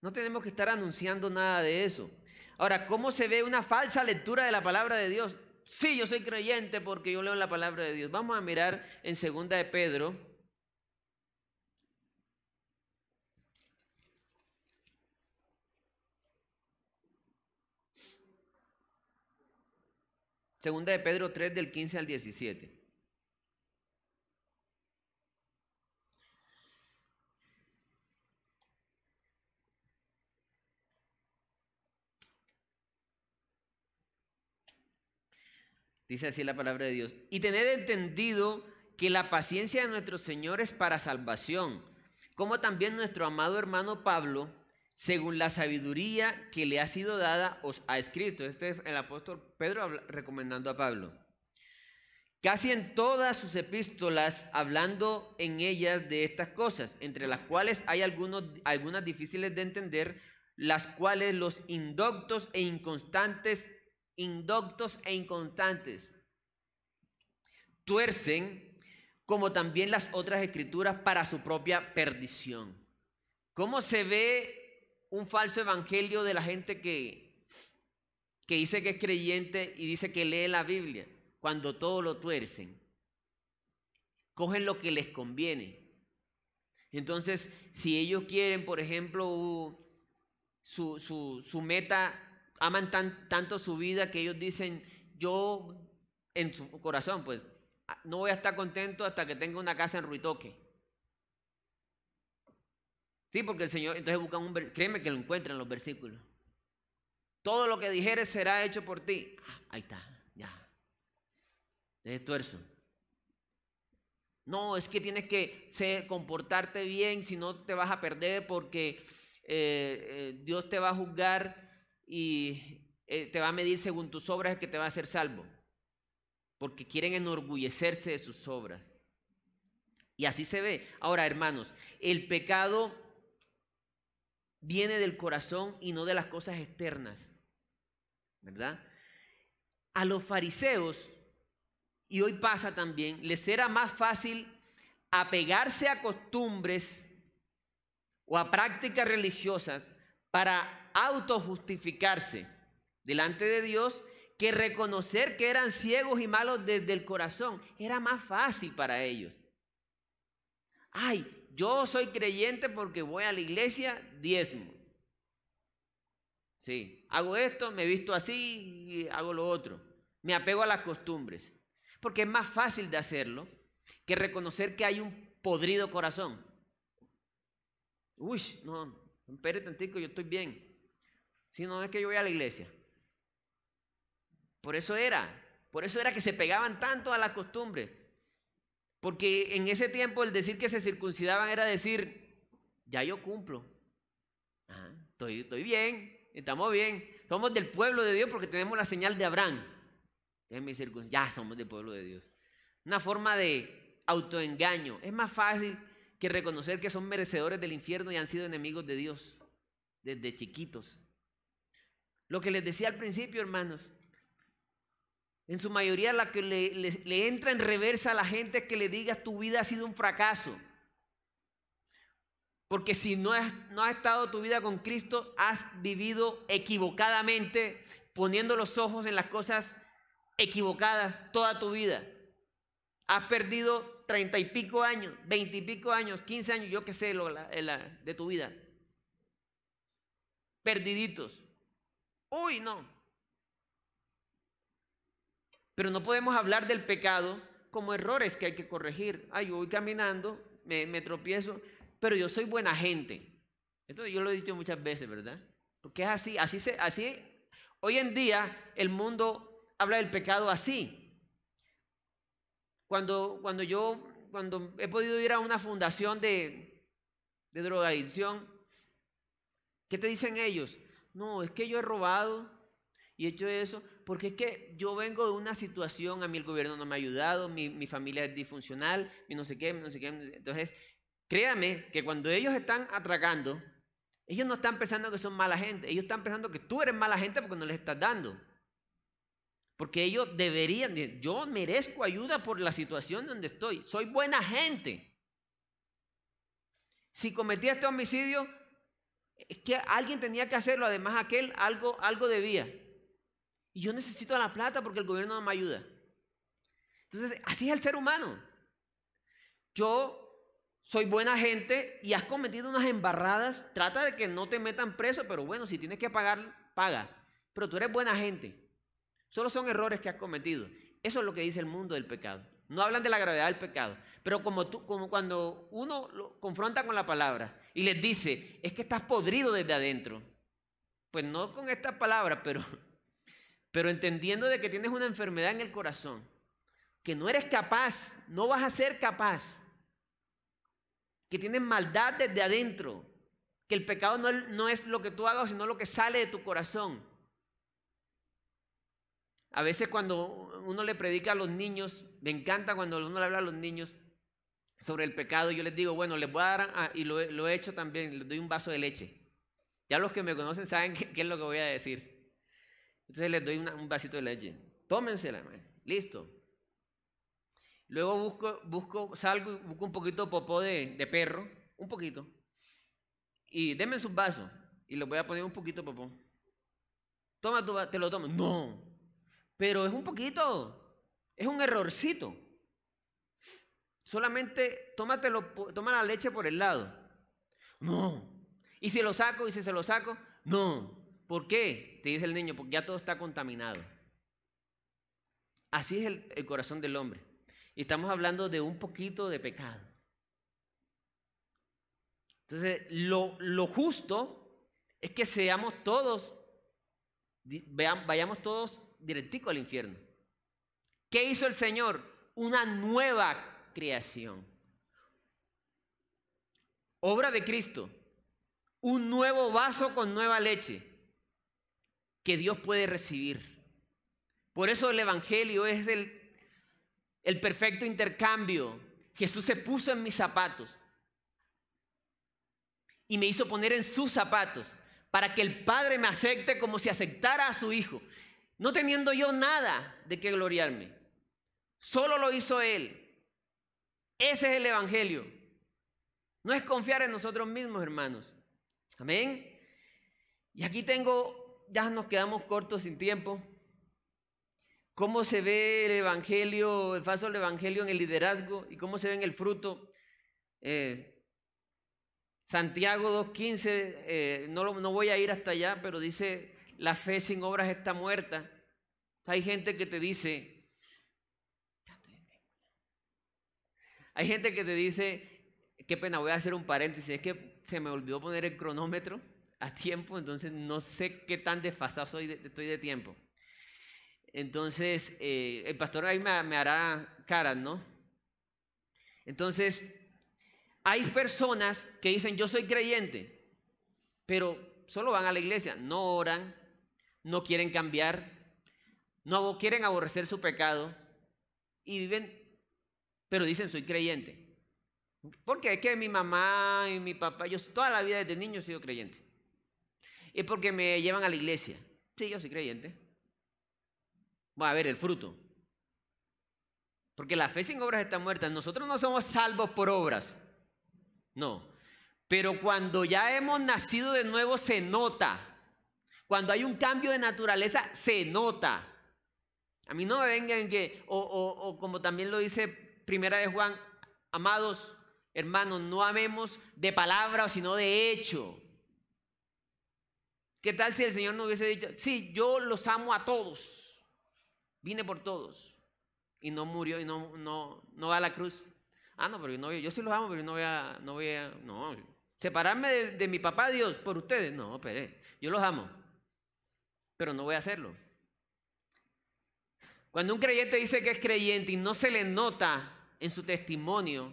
No tenemos que estar anunciando nada de eso. Ahora, ¿cómo se ve una falsa lectura de la palabra de Dios? Sí, yo soy creyente porque yo leo la palabra de Dios. Vamos a mirar en segunda de Pedro, Segunda de Pedro 3 del 15 al 17. Dice así la palabra de Dios. Y tener entendido que la paciencia de nuestro Señor es para salvación, como también nuestro amado hermano Pablo según la sabiduría que le ha sido dada, os ha escrito. Este es el apóstol Pedro recomendando a Pablo. Casi en todas sus epístolas, hablando en ellas de estas cosas, entre las cuales hay algunos, algunas difíciles de entender, las cuales los indoctos e inconstantes, indoctos e inconstantes, tuercen, como también las otras escrituras, para su propia perdición. ¿Cómo se ve un falso evangelio de la gente que, que dice que es creyente y dice que lee la Biblia, cuando todo lo tuercen. Cogen lo que les conviene. Entonces, si ellos quieren, por ejemplo, su, su, meta, aman tan, tanto su vida que ellos dicen, yo en su corazón, pues, no voy a estar contento hasta que tenga una casa en Ruitoque. Sí, porque el Señor, entonces buscan un créeme que lo encuentran en los versículos. Todo lo que dijeres será hecho por ti. Ah, ahí está, ya. Es tuerzo. No, es que tienes que comportarte bien, si no te vas a perder porque eh, eh, Dios te va a juzgar y eh, te va a medir según tus obras que te va a hacer salvo. Porque quieren enorgullecerse de sus obras. Y así se ve. Ahora, hermanos, el pecado viene del corazón y no de las cosas externas. ¿Verdad? A los fariseos, y hoy pasa también, les era más fácil apegarse a costumbres o a prácticas religiosas para autojustificarse delante de Dios que reconocer que eran ciegos y malos desde el corazón. Era más fácil para ellos. Ay, yo soy creyente porque voy a la iglesia, diezmo. Sí, hago esto, me visto así y hago lo otro. Me apego a las costumbres. Porque es más fácil de hacerlo que reconocer que hay un podrido corazón. Uy, no, espere tantico, yo estoy bien. Si no es que yo voy a la iglesia. Por eso era, por eso era que se pegaban tanto a las costumbres. Porque en ese tiempo el decir que se circuncidaban era decir, ya yo cumplo. estoy, estoy bien, estamos bien. Somos del pueblo de Dios porque tenemos la señal de Abraham. Ya somos del pueblo de Dios. Una forma de, autoengaño. Es más fácil que reconocer que son merecedores del infierno y han sido enemigos de Dios desde chiquitos. Lo que les decía al principio, hermanos, en su mayoría la que le, entra en reversa a la gente es que le diga tu vida ha sido un fracaso. Porque si no has, no has estado tu vida con Cristo, has vivido equivocadamente, poniendo los ojos en las cosas equivocadas toda tu vida. Has perdido treinta y pico años, veinte y pico años, quince años, yo qué sé, lo, de tu vida. Perdiditos. Uy, no. Pero no podemos hablar del pecado como errores que hay que corregir. Ay, yo voy caminando, me, tropiezo, pero yo soy buena gente. Esto yo lo he dicho muchas veces, ¿verdad? Porque es así, así se, así. Hoy en día el mundo habla del pecado así. Cuando, cuando yo, cuando he podido ir a una fundación de, de drogadicción, ¿qué te dicen ellos? No, es que yo he robado y he hecho eso, porque es que yo vengo de una situación, a mí el gobierno no me ha ayudado, mi, mi familia es disfuncional, y no sé qué, no sé qué. Entonces, créame que cuando ellos están atracando, ellos no están pensando que son mala gente, ellos están pensando que tú eres mala gente porque no les estás dando. Porque ellos deberían, yo merezco ayuda por la situación donde estoy, soy buena gente. Si cometí este homicidio, es que alguien tenía que hacerlo, además aquel algo, algo debía. Y yo necesito la plata porque el gobierno no me ayuda. Entonces, así es el ser humano. Yo soy buena gente y has cometido unas embarradas, trata de que no te metan preso, pero bueno, si tienes que pagar, paga. Pero tú eres buena gente. Solo son errores que has cometido. Eso es lo que dice el mundo del pecado. No hablan de la gravedad del pecado. Pero como, tú, como cuando uno lo confronta con la palabra y les dice, es que estás podrido desde adentro. Pues no con estas palabras, pero, pero entendiendo de que tienes una enfermedad en el corazón, que no eres capaz, no vas a ser capaz, que tienes maldad desde adentro, que el pecado no, no es lo que tú hagas, sino lo que sale de tu corazón. A veces cuando uno le predica a los niños, me encanta cuando uno le habla a los niños sobre el pecado, yo les digo, bueno, les voy a dar, y lo, he hecho también, les doy un vaso de leche. Ya los que me conocen saben qué, es lo que voy a decir. Entonces les doy un vasito de leche. Tómensela, listo. Luego busco, busco, salgo y busco un poquito de popó de, perro, un poquito. Y denme sus vasos y les voy a poner un poquito de popó. Toma tu te lo tomo. No, pero es un poquito, es un errorcito. Solamente tómatelo, toma la leche por el lado. No. ¿Y si lo saco? ¿Y si se lo saco? No. ¿Por qué? Te dice el niño, porque ya todo está contaminado. Así es el, corazón del hombre. Y estamos hablando de un poquito de pecado. Entonces, lo, lo justo es que seamos todos, vayamos todos directico al infierno. ¿Qué hizo el Señor? Una nueva creación. Obra de Cristo. Un nuevo vaso con nueva leche que Dios puede recibir. Por eso el Evangelio es el, el perfecto intercambio. Jesús se puso en mis zapatos y me hizo poner en sus zapatos para que el Padre me acepte como si aceptara a su Hijo no teniendo yo nada de qué gloriarme. Solo lo hizo Él. Ese es el Evangelio. No es confiar en nosotros mismos, hermanos. Amén. Y aquí tengo, ya nos quedamos cortos sin tiempo. ¿Cómo se ve el Evangelio, el falso Evangelio en el liderazgo y cómo se ve en el fruto? Eh, Santiago 2.15, eh, no, no voy a ir hasta allá, pero dice, la fe sin obras está muerta. Hay gente que te dice, hay gente que te dice, qué pena, voy a hacer un paréntesis, es que se me olvidó poner el cronómetro a tiempo, entonces no sé qué tan desfasado soy estoy de tiempo. Entonces, eh, el pastor ahí me, me hará caras, ¿no? Entonces, hay personas que dicen, yo soy creyente, pero solo van a la iglesia, no oran, no quieren cambiar, no quieren aborrecer su pecado y viven pero dicen soy creyente. Porque es que mi mamá y mi papá, yo toda la vida desde niño he sido creyente. Es porque me llevan a la iglesia. Sí, yo soy creyente. Voy a ver el fruto. Porque la fe sin obras está muerta. Nosotros no somos salvos por obras. No. Pero cuando ya hemos nacido de nuevo se nota. Cuando hay un cambio de naturaleza se nota. A mí no me vengan que, o, o como también lo dice Primera de Juan, amados hermanos, no amemos de palabra, sino de hecho. ¿Qué tal si el Señor no hubiese dicho, sí, yo los amo a todos, vine por todos, y no murió y no, no, no va a la cruz? Ah, no, pero yo, no, yo sí los amo, pero no voy a, no voy a, no, separarme de, mi papá Dios por ustedes, no, pero yo los amo, pero no voy a hacerlo. Cuando un creyente dice que es creyente y no se le nota en su testimonio,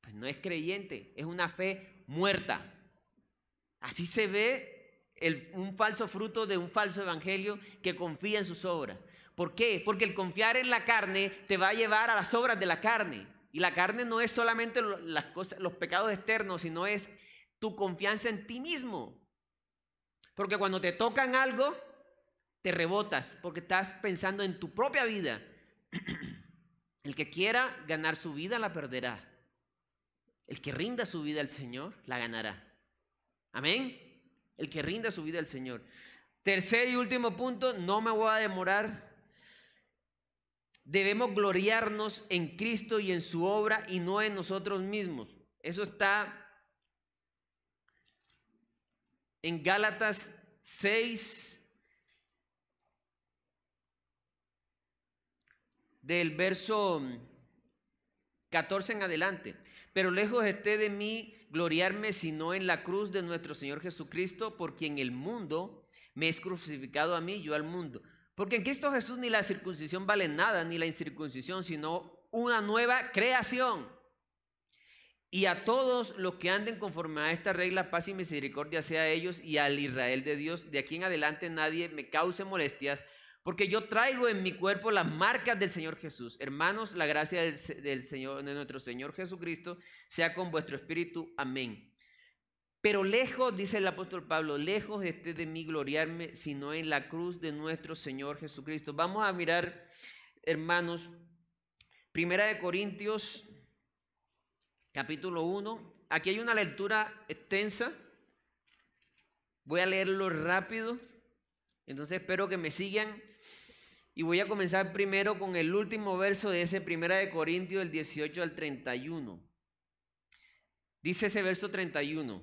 pues no es creyente, es una fe muerta. Así se ve un falso fruto de un falso evangelio que confía en sus obras. ¿Por qué? Porque el confiar en la carne te va a llevar a las obras de la carne. Y la carne no es solamente las cosas, los pecados externos, sino es tu confianza en ti mismo. Porque cuando te tocan algo, te rebotas, porque estás pensando en tu propia vida. El que quiera ganar su vida la perderá. El que rinda su vida al Señor la ganará. Amén el que rinda su vida al Señor. Tercer y último punto, no me voy a demorar. Debemos gloriarnos en Cristo y en su obra y no en nosotros mismos. Eso está en Gálatas 6, del verso 14 en adelante. Pero lejos esté de mí gloriarme sino en la cruz de nuestro Señor Jesucristo, por quien el mundo me es crucificado a mí, yo al mundo. Porque en Cristo Jesús ni la circuncisión vale nada, ni la incircuncisión, sino una nueva creación. Y a todos los que anden conforme a esta regla, paz y misericordia sea a ellos y al Israel de Dios. De aquí en adelante nadie me cause molestias, porque yo traigo en mi cuerpo las marcas del Señor Jesús. Hermanos, la gracia del, Señor, de nuestro Señor Jesucristo sea con vuestro espíritu. Amén. Pero lejos, dice el apóstol Pablo, lejos esté de mí gloriarme, sino en la cruz de nuestro Señor Jesucristo. Vamos a mirar, hermanos, Primera de Corintios, capítulo 1. Aquí hay una lectura extensa. Voy a leerlo rápido. Entonces espero que me sigan. Y voy a comenzar primero con el último verso de ese primera de Corintios, del 18 al 31. Dice ese verso 31,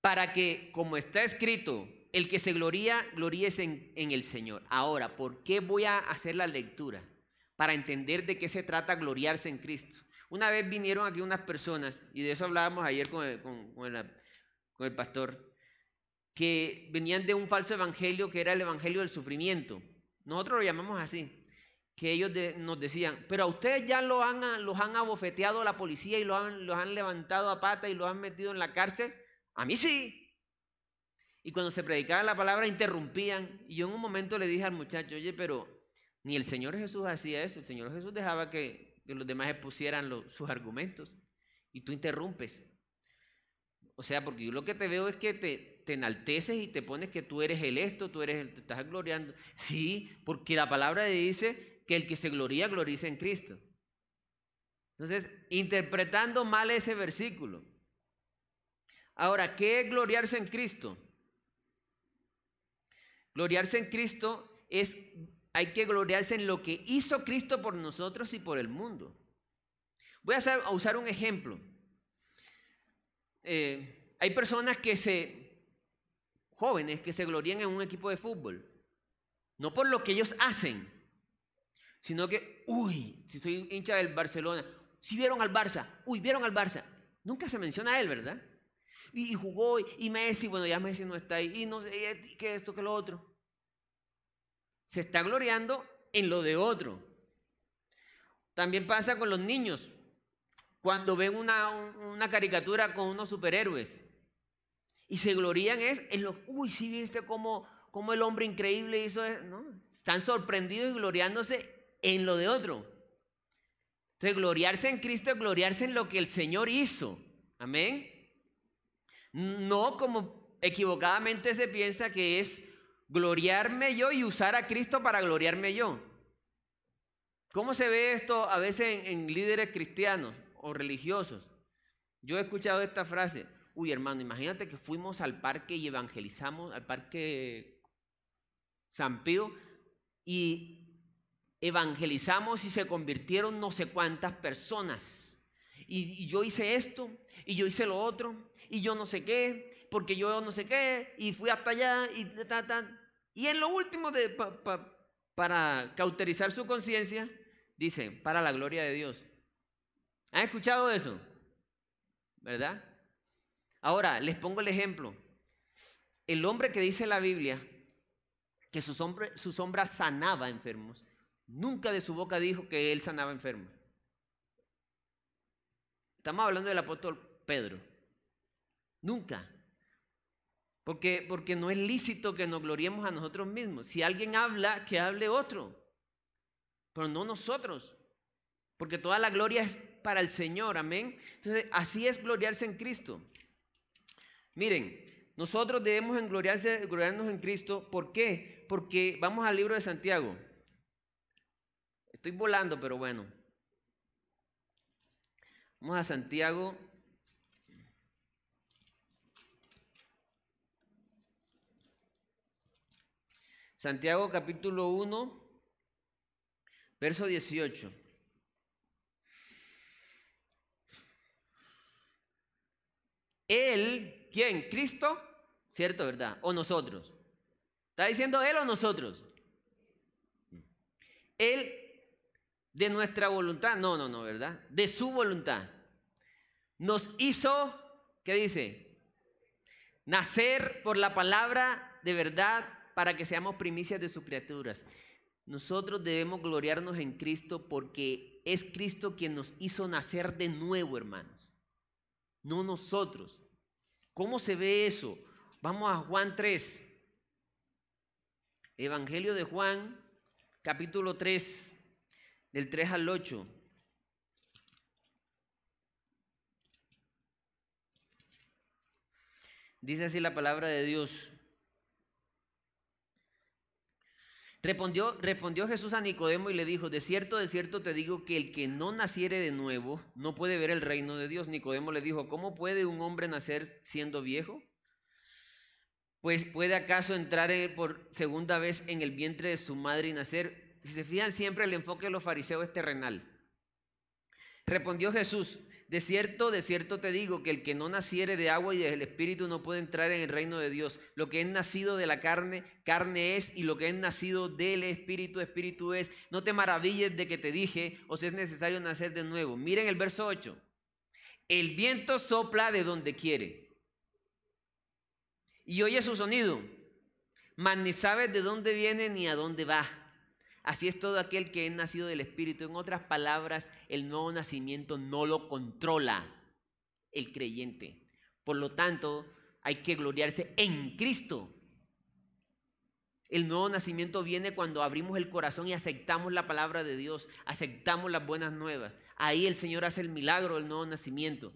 para que, como está escrito, el que se gloría, gloríese en, el Señor. Ahora, ¿por qué voy a hacer la lectura? Para entender de qué se trata gloriarse en Cristo. Una vez vinieron aquí unas personas, y de eso hablábamos ayer con el pastor, que venían de un falso evangelio que era el evangelio del sufrimiento. Nosotros lo llamamos así, que ellos nos decían, pero a ustedes ya lo han, los han abofeteado la policía y los han, los han levantado a pata y los han metido en la cárcel. A mí sí. Y cuando se predicaba la palabra interrumpían. Y yo en un momento le dije al muchacho, oye, pero ni el Señor Jesús hacía eso. El Señor Jesús dejaba que, los demás expusieran sus argumentos. Y tú interrumpes. O sea, porque yo lo que te veo es que te, te enalteces y te pones que tú eres el esto, tú eres el, te estás gloriando. Sí, porque la palabra dice que el que se gloria, glorice en Cristo. Entonces, interpretando mal ese versículo. Ahora, ¿qué es gloriarse en Cristo? Gloriarse en Cristo es, hay que gloriarse en lo que hizo Cristo por nosotros y por el mundo. Voy a, usar un ejemplo. Eh, hay personas que se jóvenes que se glorían en un equipo de fútbol. No por lo que ellos hacen, sino que, uy, si soy hincha del Barcelona, si vieron al Barça, uy, vieron al Barça. Nunca se menciona a él, ¿verdad? Y, jugó, y Messi, bueno, ya Messi no está ahí, y no sé, que esto, que lo otro. Se está gloriando en lo de otro. También pasa con los niños. Cuando ven una, una caricatura con unos superhéroes, y se glorían es en lo, uy, sí viste cómo, cómo el hombre increíble hizo eso. No, están sorprendidos y gloriándose en lo de otro. Entonces, gloriarse en Cristo es gloriarse en lo que el Señor hizo. Amén. No como equivocadamente se piensa que es gloriarme yo y usar a Cristo para gloriarme yo. ¿Cómo se ve esto a veces en, líderes cristianos o religiosos? Yo he escuchado esta frase, uy hermano, imagínate que fuimos al parque y evangelizamos, al parque San Pío, y evangelizamos y se convirtieron no sé cuántas personas. Y, yo hice esto, y yo hice lo otro, y yo no sé qué, porque yo no sé qué, y fui hasta allá, y Y en lo último, de, para cauterizar su conciencia, dice, para la gloria de Dios. ¿Han escuchado eso? ¿Verdad? Ahora, les pongo el ejemplo. El hombre que dice la Biblia que su sombra, su sombra sanaba enfermos, nunca de su boca dijo que él sanaba enfermos. Estamos hablando del apóstol Pedro. Nunca. Porque, porque no es lícito que nos gloriemos a nosotros mismos. Si alguien habla, que hable otro. Pero no nosotros. Porque toda la gloria es para el Señor. Amén. Entonces, así es gloriarse en Cristo. Miren, nosotros debemos gloriarnos en Cristo. ¿Por qué? Porque vamos al libro de Santiago. Estoy volando, pero bueno. Vamos a Santiago. Santiago capítulo 1, verso 18. Él, ¿quién? ¿Cristo? ¿Cierto, verdad? ¿O nosotros? ¿Está diciendo Él o nosotros? Él de nuestra voluntad, no, no, no, ¿verdad? De su voluntad. Nos hizo, ¿qué dice? Nacer por la palabra de verdad para que seamos primicias de sus criaturas. Nosotros debemos gloriarnos en Cristo porque es Cristo quien nos hizo nacer de nuevo, hermanos. No nosotros. ¿Cómo se ve eso? Vamos a Juan 3. Evangelio de Juan, capítulo 3 del 3 al 8. Dice así la palabra de Dios. Respondió, Jesús a Nicodemo y le dijo, de cierto, de cierto te digo que el que no naciere de nuevo no puede ver el reino de Dios. Nicodemo le dijo, ¿cómo puede un hombre nacer siendo viejo? Pues puede acaso entrar por segunda vez en el vientre de su madre y nacer. Si se fijan siempre el enfoque de los fariseos es terrenal. Respondió Jesús, de cierto, de cierto te digo que el que no naciere de agua y del Espíritu no puede entrar en el reino de Dios. Lo que es nacido de la carne, carne es, y lo que es nacido del Espíritu, Espíritu es. No te maravilles de que te dije, o si es necesario nacer de nuevo. Miren el verso 8. El viento sopla de donde quiere y oye su sonido, mas ni sabes de dónde viene ni a dónde va. Así es todo aquel que es nacido del Espíritu. En otras palabras, el nuevo nacimiento no lo controla el creyente. Por lo tanto, hay que gloriarse en Cristo. El nuevo nacimiento viene cuando abrimos el corazón y aceptamos la palabra de Dios, aceptamos las buenas nuevas. Ahí el Señor hace el milagro del nuevo nacimiento.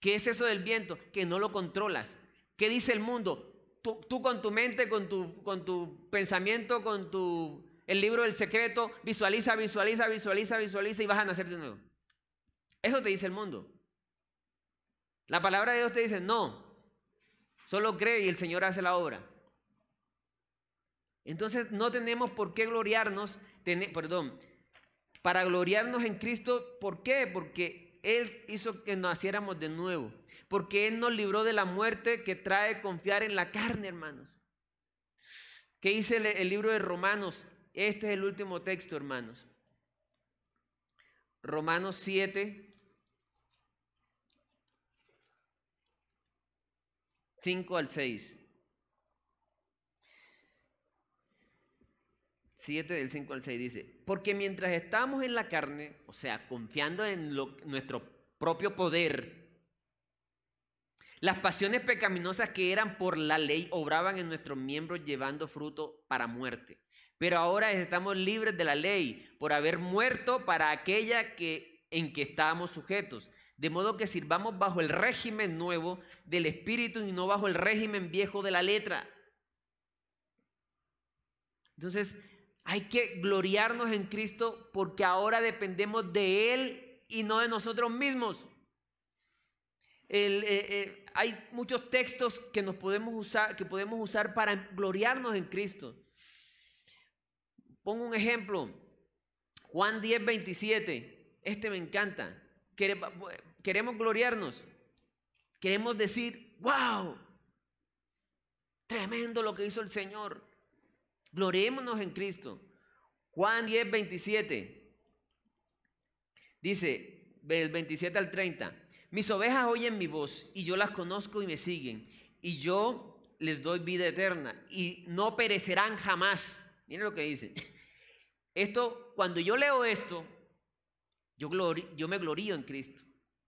¿Qué es eso del viento? Que no lo controlas. ¿Qué dice el mundo? Tú, con tu mente, con tu, con tu pensamiento, con tu, el libro del secreto, visualiza, visualiza, visualiza, visualiza y vas a nacer de nuevo. Eso te dice el mundo. La palabra de Dios te dice, no, solo cree y el Señor hace la obra. Entonces no tenemos por qué gloriarnos, perdón, para gloriarnos en Cristo, ¿por qué? Porque Él hizo que naciéramos de nuevo porque Él nos libró de la muerte que trae confiar en la carne, hermanos. ¿Qué dice el, libro de Romanos? Este es el último texto, hermanos. Romanos 7, 5 al 6. 7 del 5 al 6 dice, porque mientras estamos en la carne, o sea, confiando en nuestro propio poder, las pasiones pecaminosas que eran por la ley obraban en nuestros miembros llevando fruto para muerte. Pero ahora estamos libres de la ley por haber muerto para aquella que, en que estábamos sujetos. De modo que sirvamos bajo el régimen nuevo del Espíritu y no bajo el régimen viejo de la letra. Entonces, hay que gloriarnos en Cristo porque ahora dependemos de Él y no de nosotros mismos. Eh, eh, hay muchos textos que nos podemos usar, que podemos usar para gloriarnos en Cristo. Pongo un ejemplo. Juan 10, 27. Este me encanta. Queremos gloriarnos. Queremos decir, wow, tremendo lo que hizo el Señor. Gloriémonos en Cristo. Juan 10, 27. Dice, del 27 al 30. Mis ovejas oyen mi voz y yo las conozco y me siguen. Y yo les doy vida eterna y no perecerán jamás. Miren lo que dice. Esto, cuando yo leo esto, yo, yo me glorío en Cristo.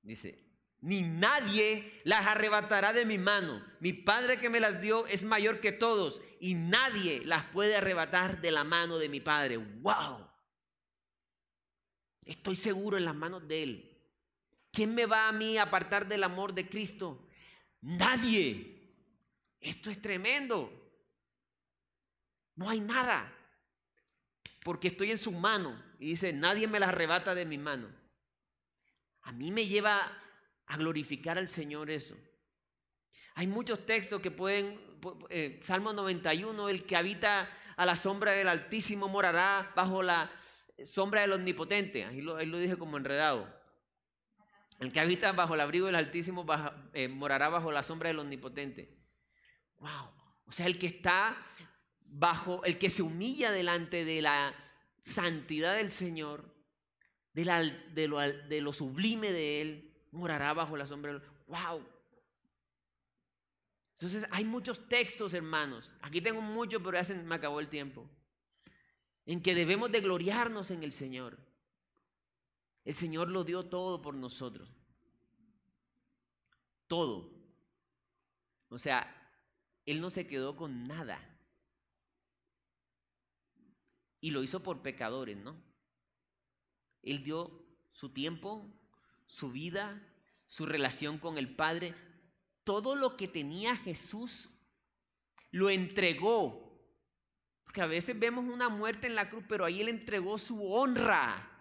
Dice, ni nadie las arrebatará de mi mano. Mi Padre que me las dio es mayor que todos y nadie las puede arrebatar de la mano de mi Padre. ¡Wow! Estoy seguro en las manos de Él. ¿Quién me va a mí a apartar del amor de Cristo? Nadie. Esto es tremendo. No hay nada. Porque estoy en su mano. Y dice, nadie me la arrebata de mi mano. A mí me lleva a glorificar al Señor eso. Hay muchos textos que pueden, eh, Salmo 91, el que habita a la sombra del Altísimo morará bajo la sombra del Omnipotente. Ahí lo, ahí lo dije como enredado. El que habita bajo el abrigo del Altísimo eh, morará bajo la sombra del Omnipotente. Wow. O sea, el que está bajo, el que se humilla delante de la santidad del Señor, de, lo, de lo, sublime de Él, morará bajo la sombra del... ¡Wow! Entonces, hay muchos textos, hermanos. Aquí tengo muchos, pero ya se me acabó el tiempo. En que debemos de gloriarnos en el Señor. El Señor lo dio todo por nosotros. Todo. O sea, Él no se quedó con nada. Y lo hizo por pecadores, ¿no? Él dio su tiempo, su vida, su relación con el Padre. Todo lo que tenía Jesús lo entregó. Porque a veces vemos una muerte en la cruz, pero ahí Él entregó su honra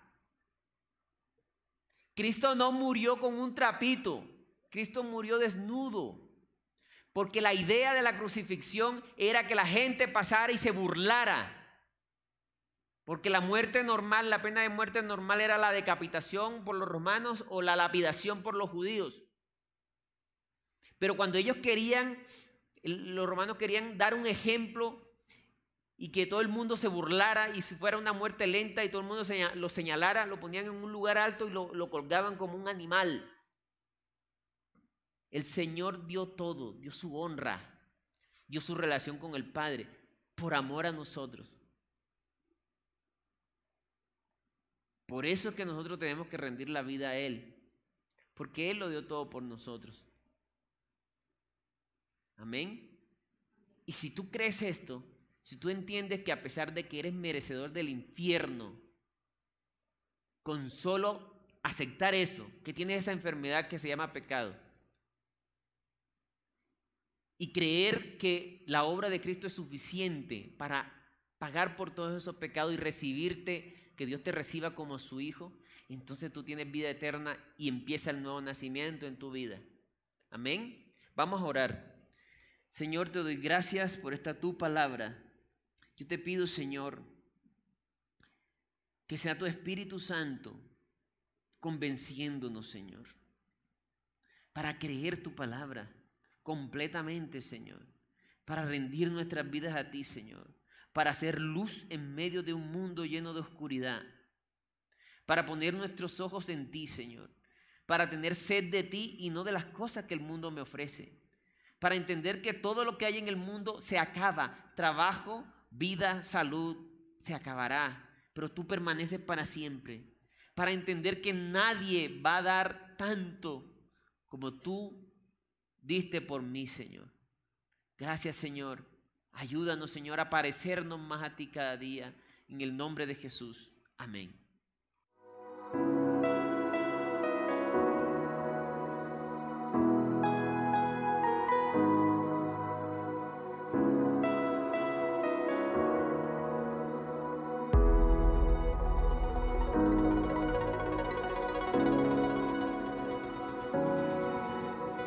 Cristo no murió con un trapito, Cristo murió desnudo. Porque la idea de la crucifixión era que la gente pasara y se burlara. Porque la muerte normal, la pena de muerte normal era la decapitación por los romanos o la lapidación por los judíos. Pero cuando ellos querían, los romanos querían dar un ejemplo y que todo el mundo se burlara y si fuera una muerte lenta y todo el mundo lo señalara, lo ponían en un lugar alto y lo, colgaban como un animal. El Señor dio todo, dio su honra, dio su relación con el Padre por amor a nosotros. Por eso es que nosotros tenemos que rendir la vida a Él, porque Él lo dio todo por nosotros. Amén. Y si tú crees esto, si tú entiendes que a pesar de que eres merecedor del infierno, con solo aceptar eso, que tienes esa enfermedad que se llama pecado, y creer que la obra de Cristo es suficiente para pagar por todos esos pecados y recibirte, que Dios te reciba como su hijo, entonces tú tienes vida eterna y empieza el nuevo nacimiento en tu vida. Amén. Vamos a orar. Señor, te doy gracias por esta tu palabra. Yo te pido, Señor, que sea tu Espíritu Santo convenciéndonos, Señor, para creer tu palabra completamente, Señor, para rendir nuestras vidas a ti, Señor, para hacer luz en medio de un mundo lleno de oscuridad, para poner nuestros ojos en ti, Señor, para tener sed de ti y no de las cosas que el mundo me ofrece, para entender que todo lo que hay en el mundo se acaba, trabajo, vida, salud, se acabará, pero tú permaneces para siempre, para entender que nadie va a dar tanto como tú diste por mí, Señor. Gracias, Señor. Ayúdanos, Señor, a parecernos más a ti cada día. En el nombre de Jesús. Amén.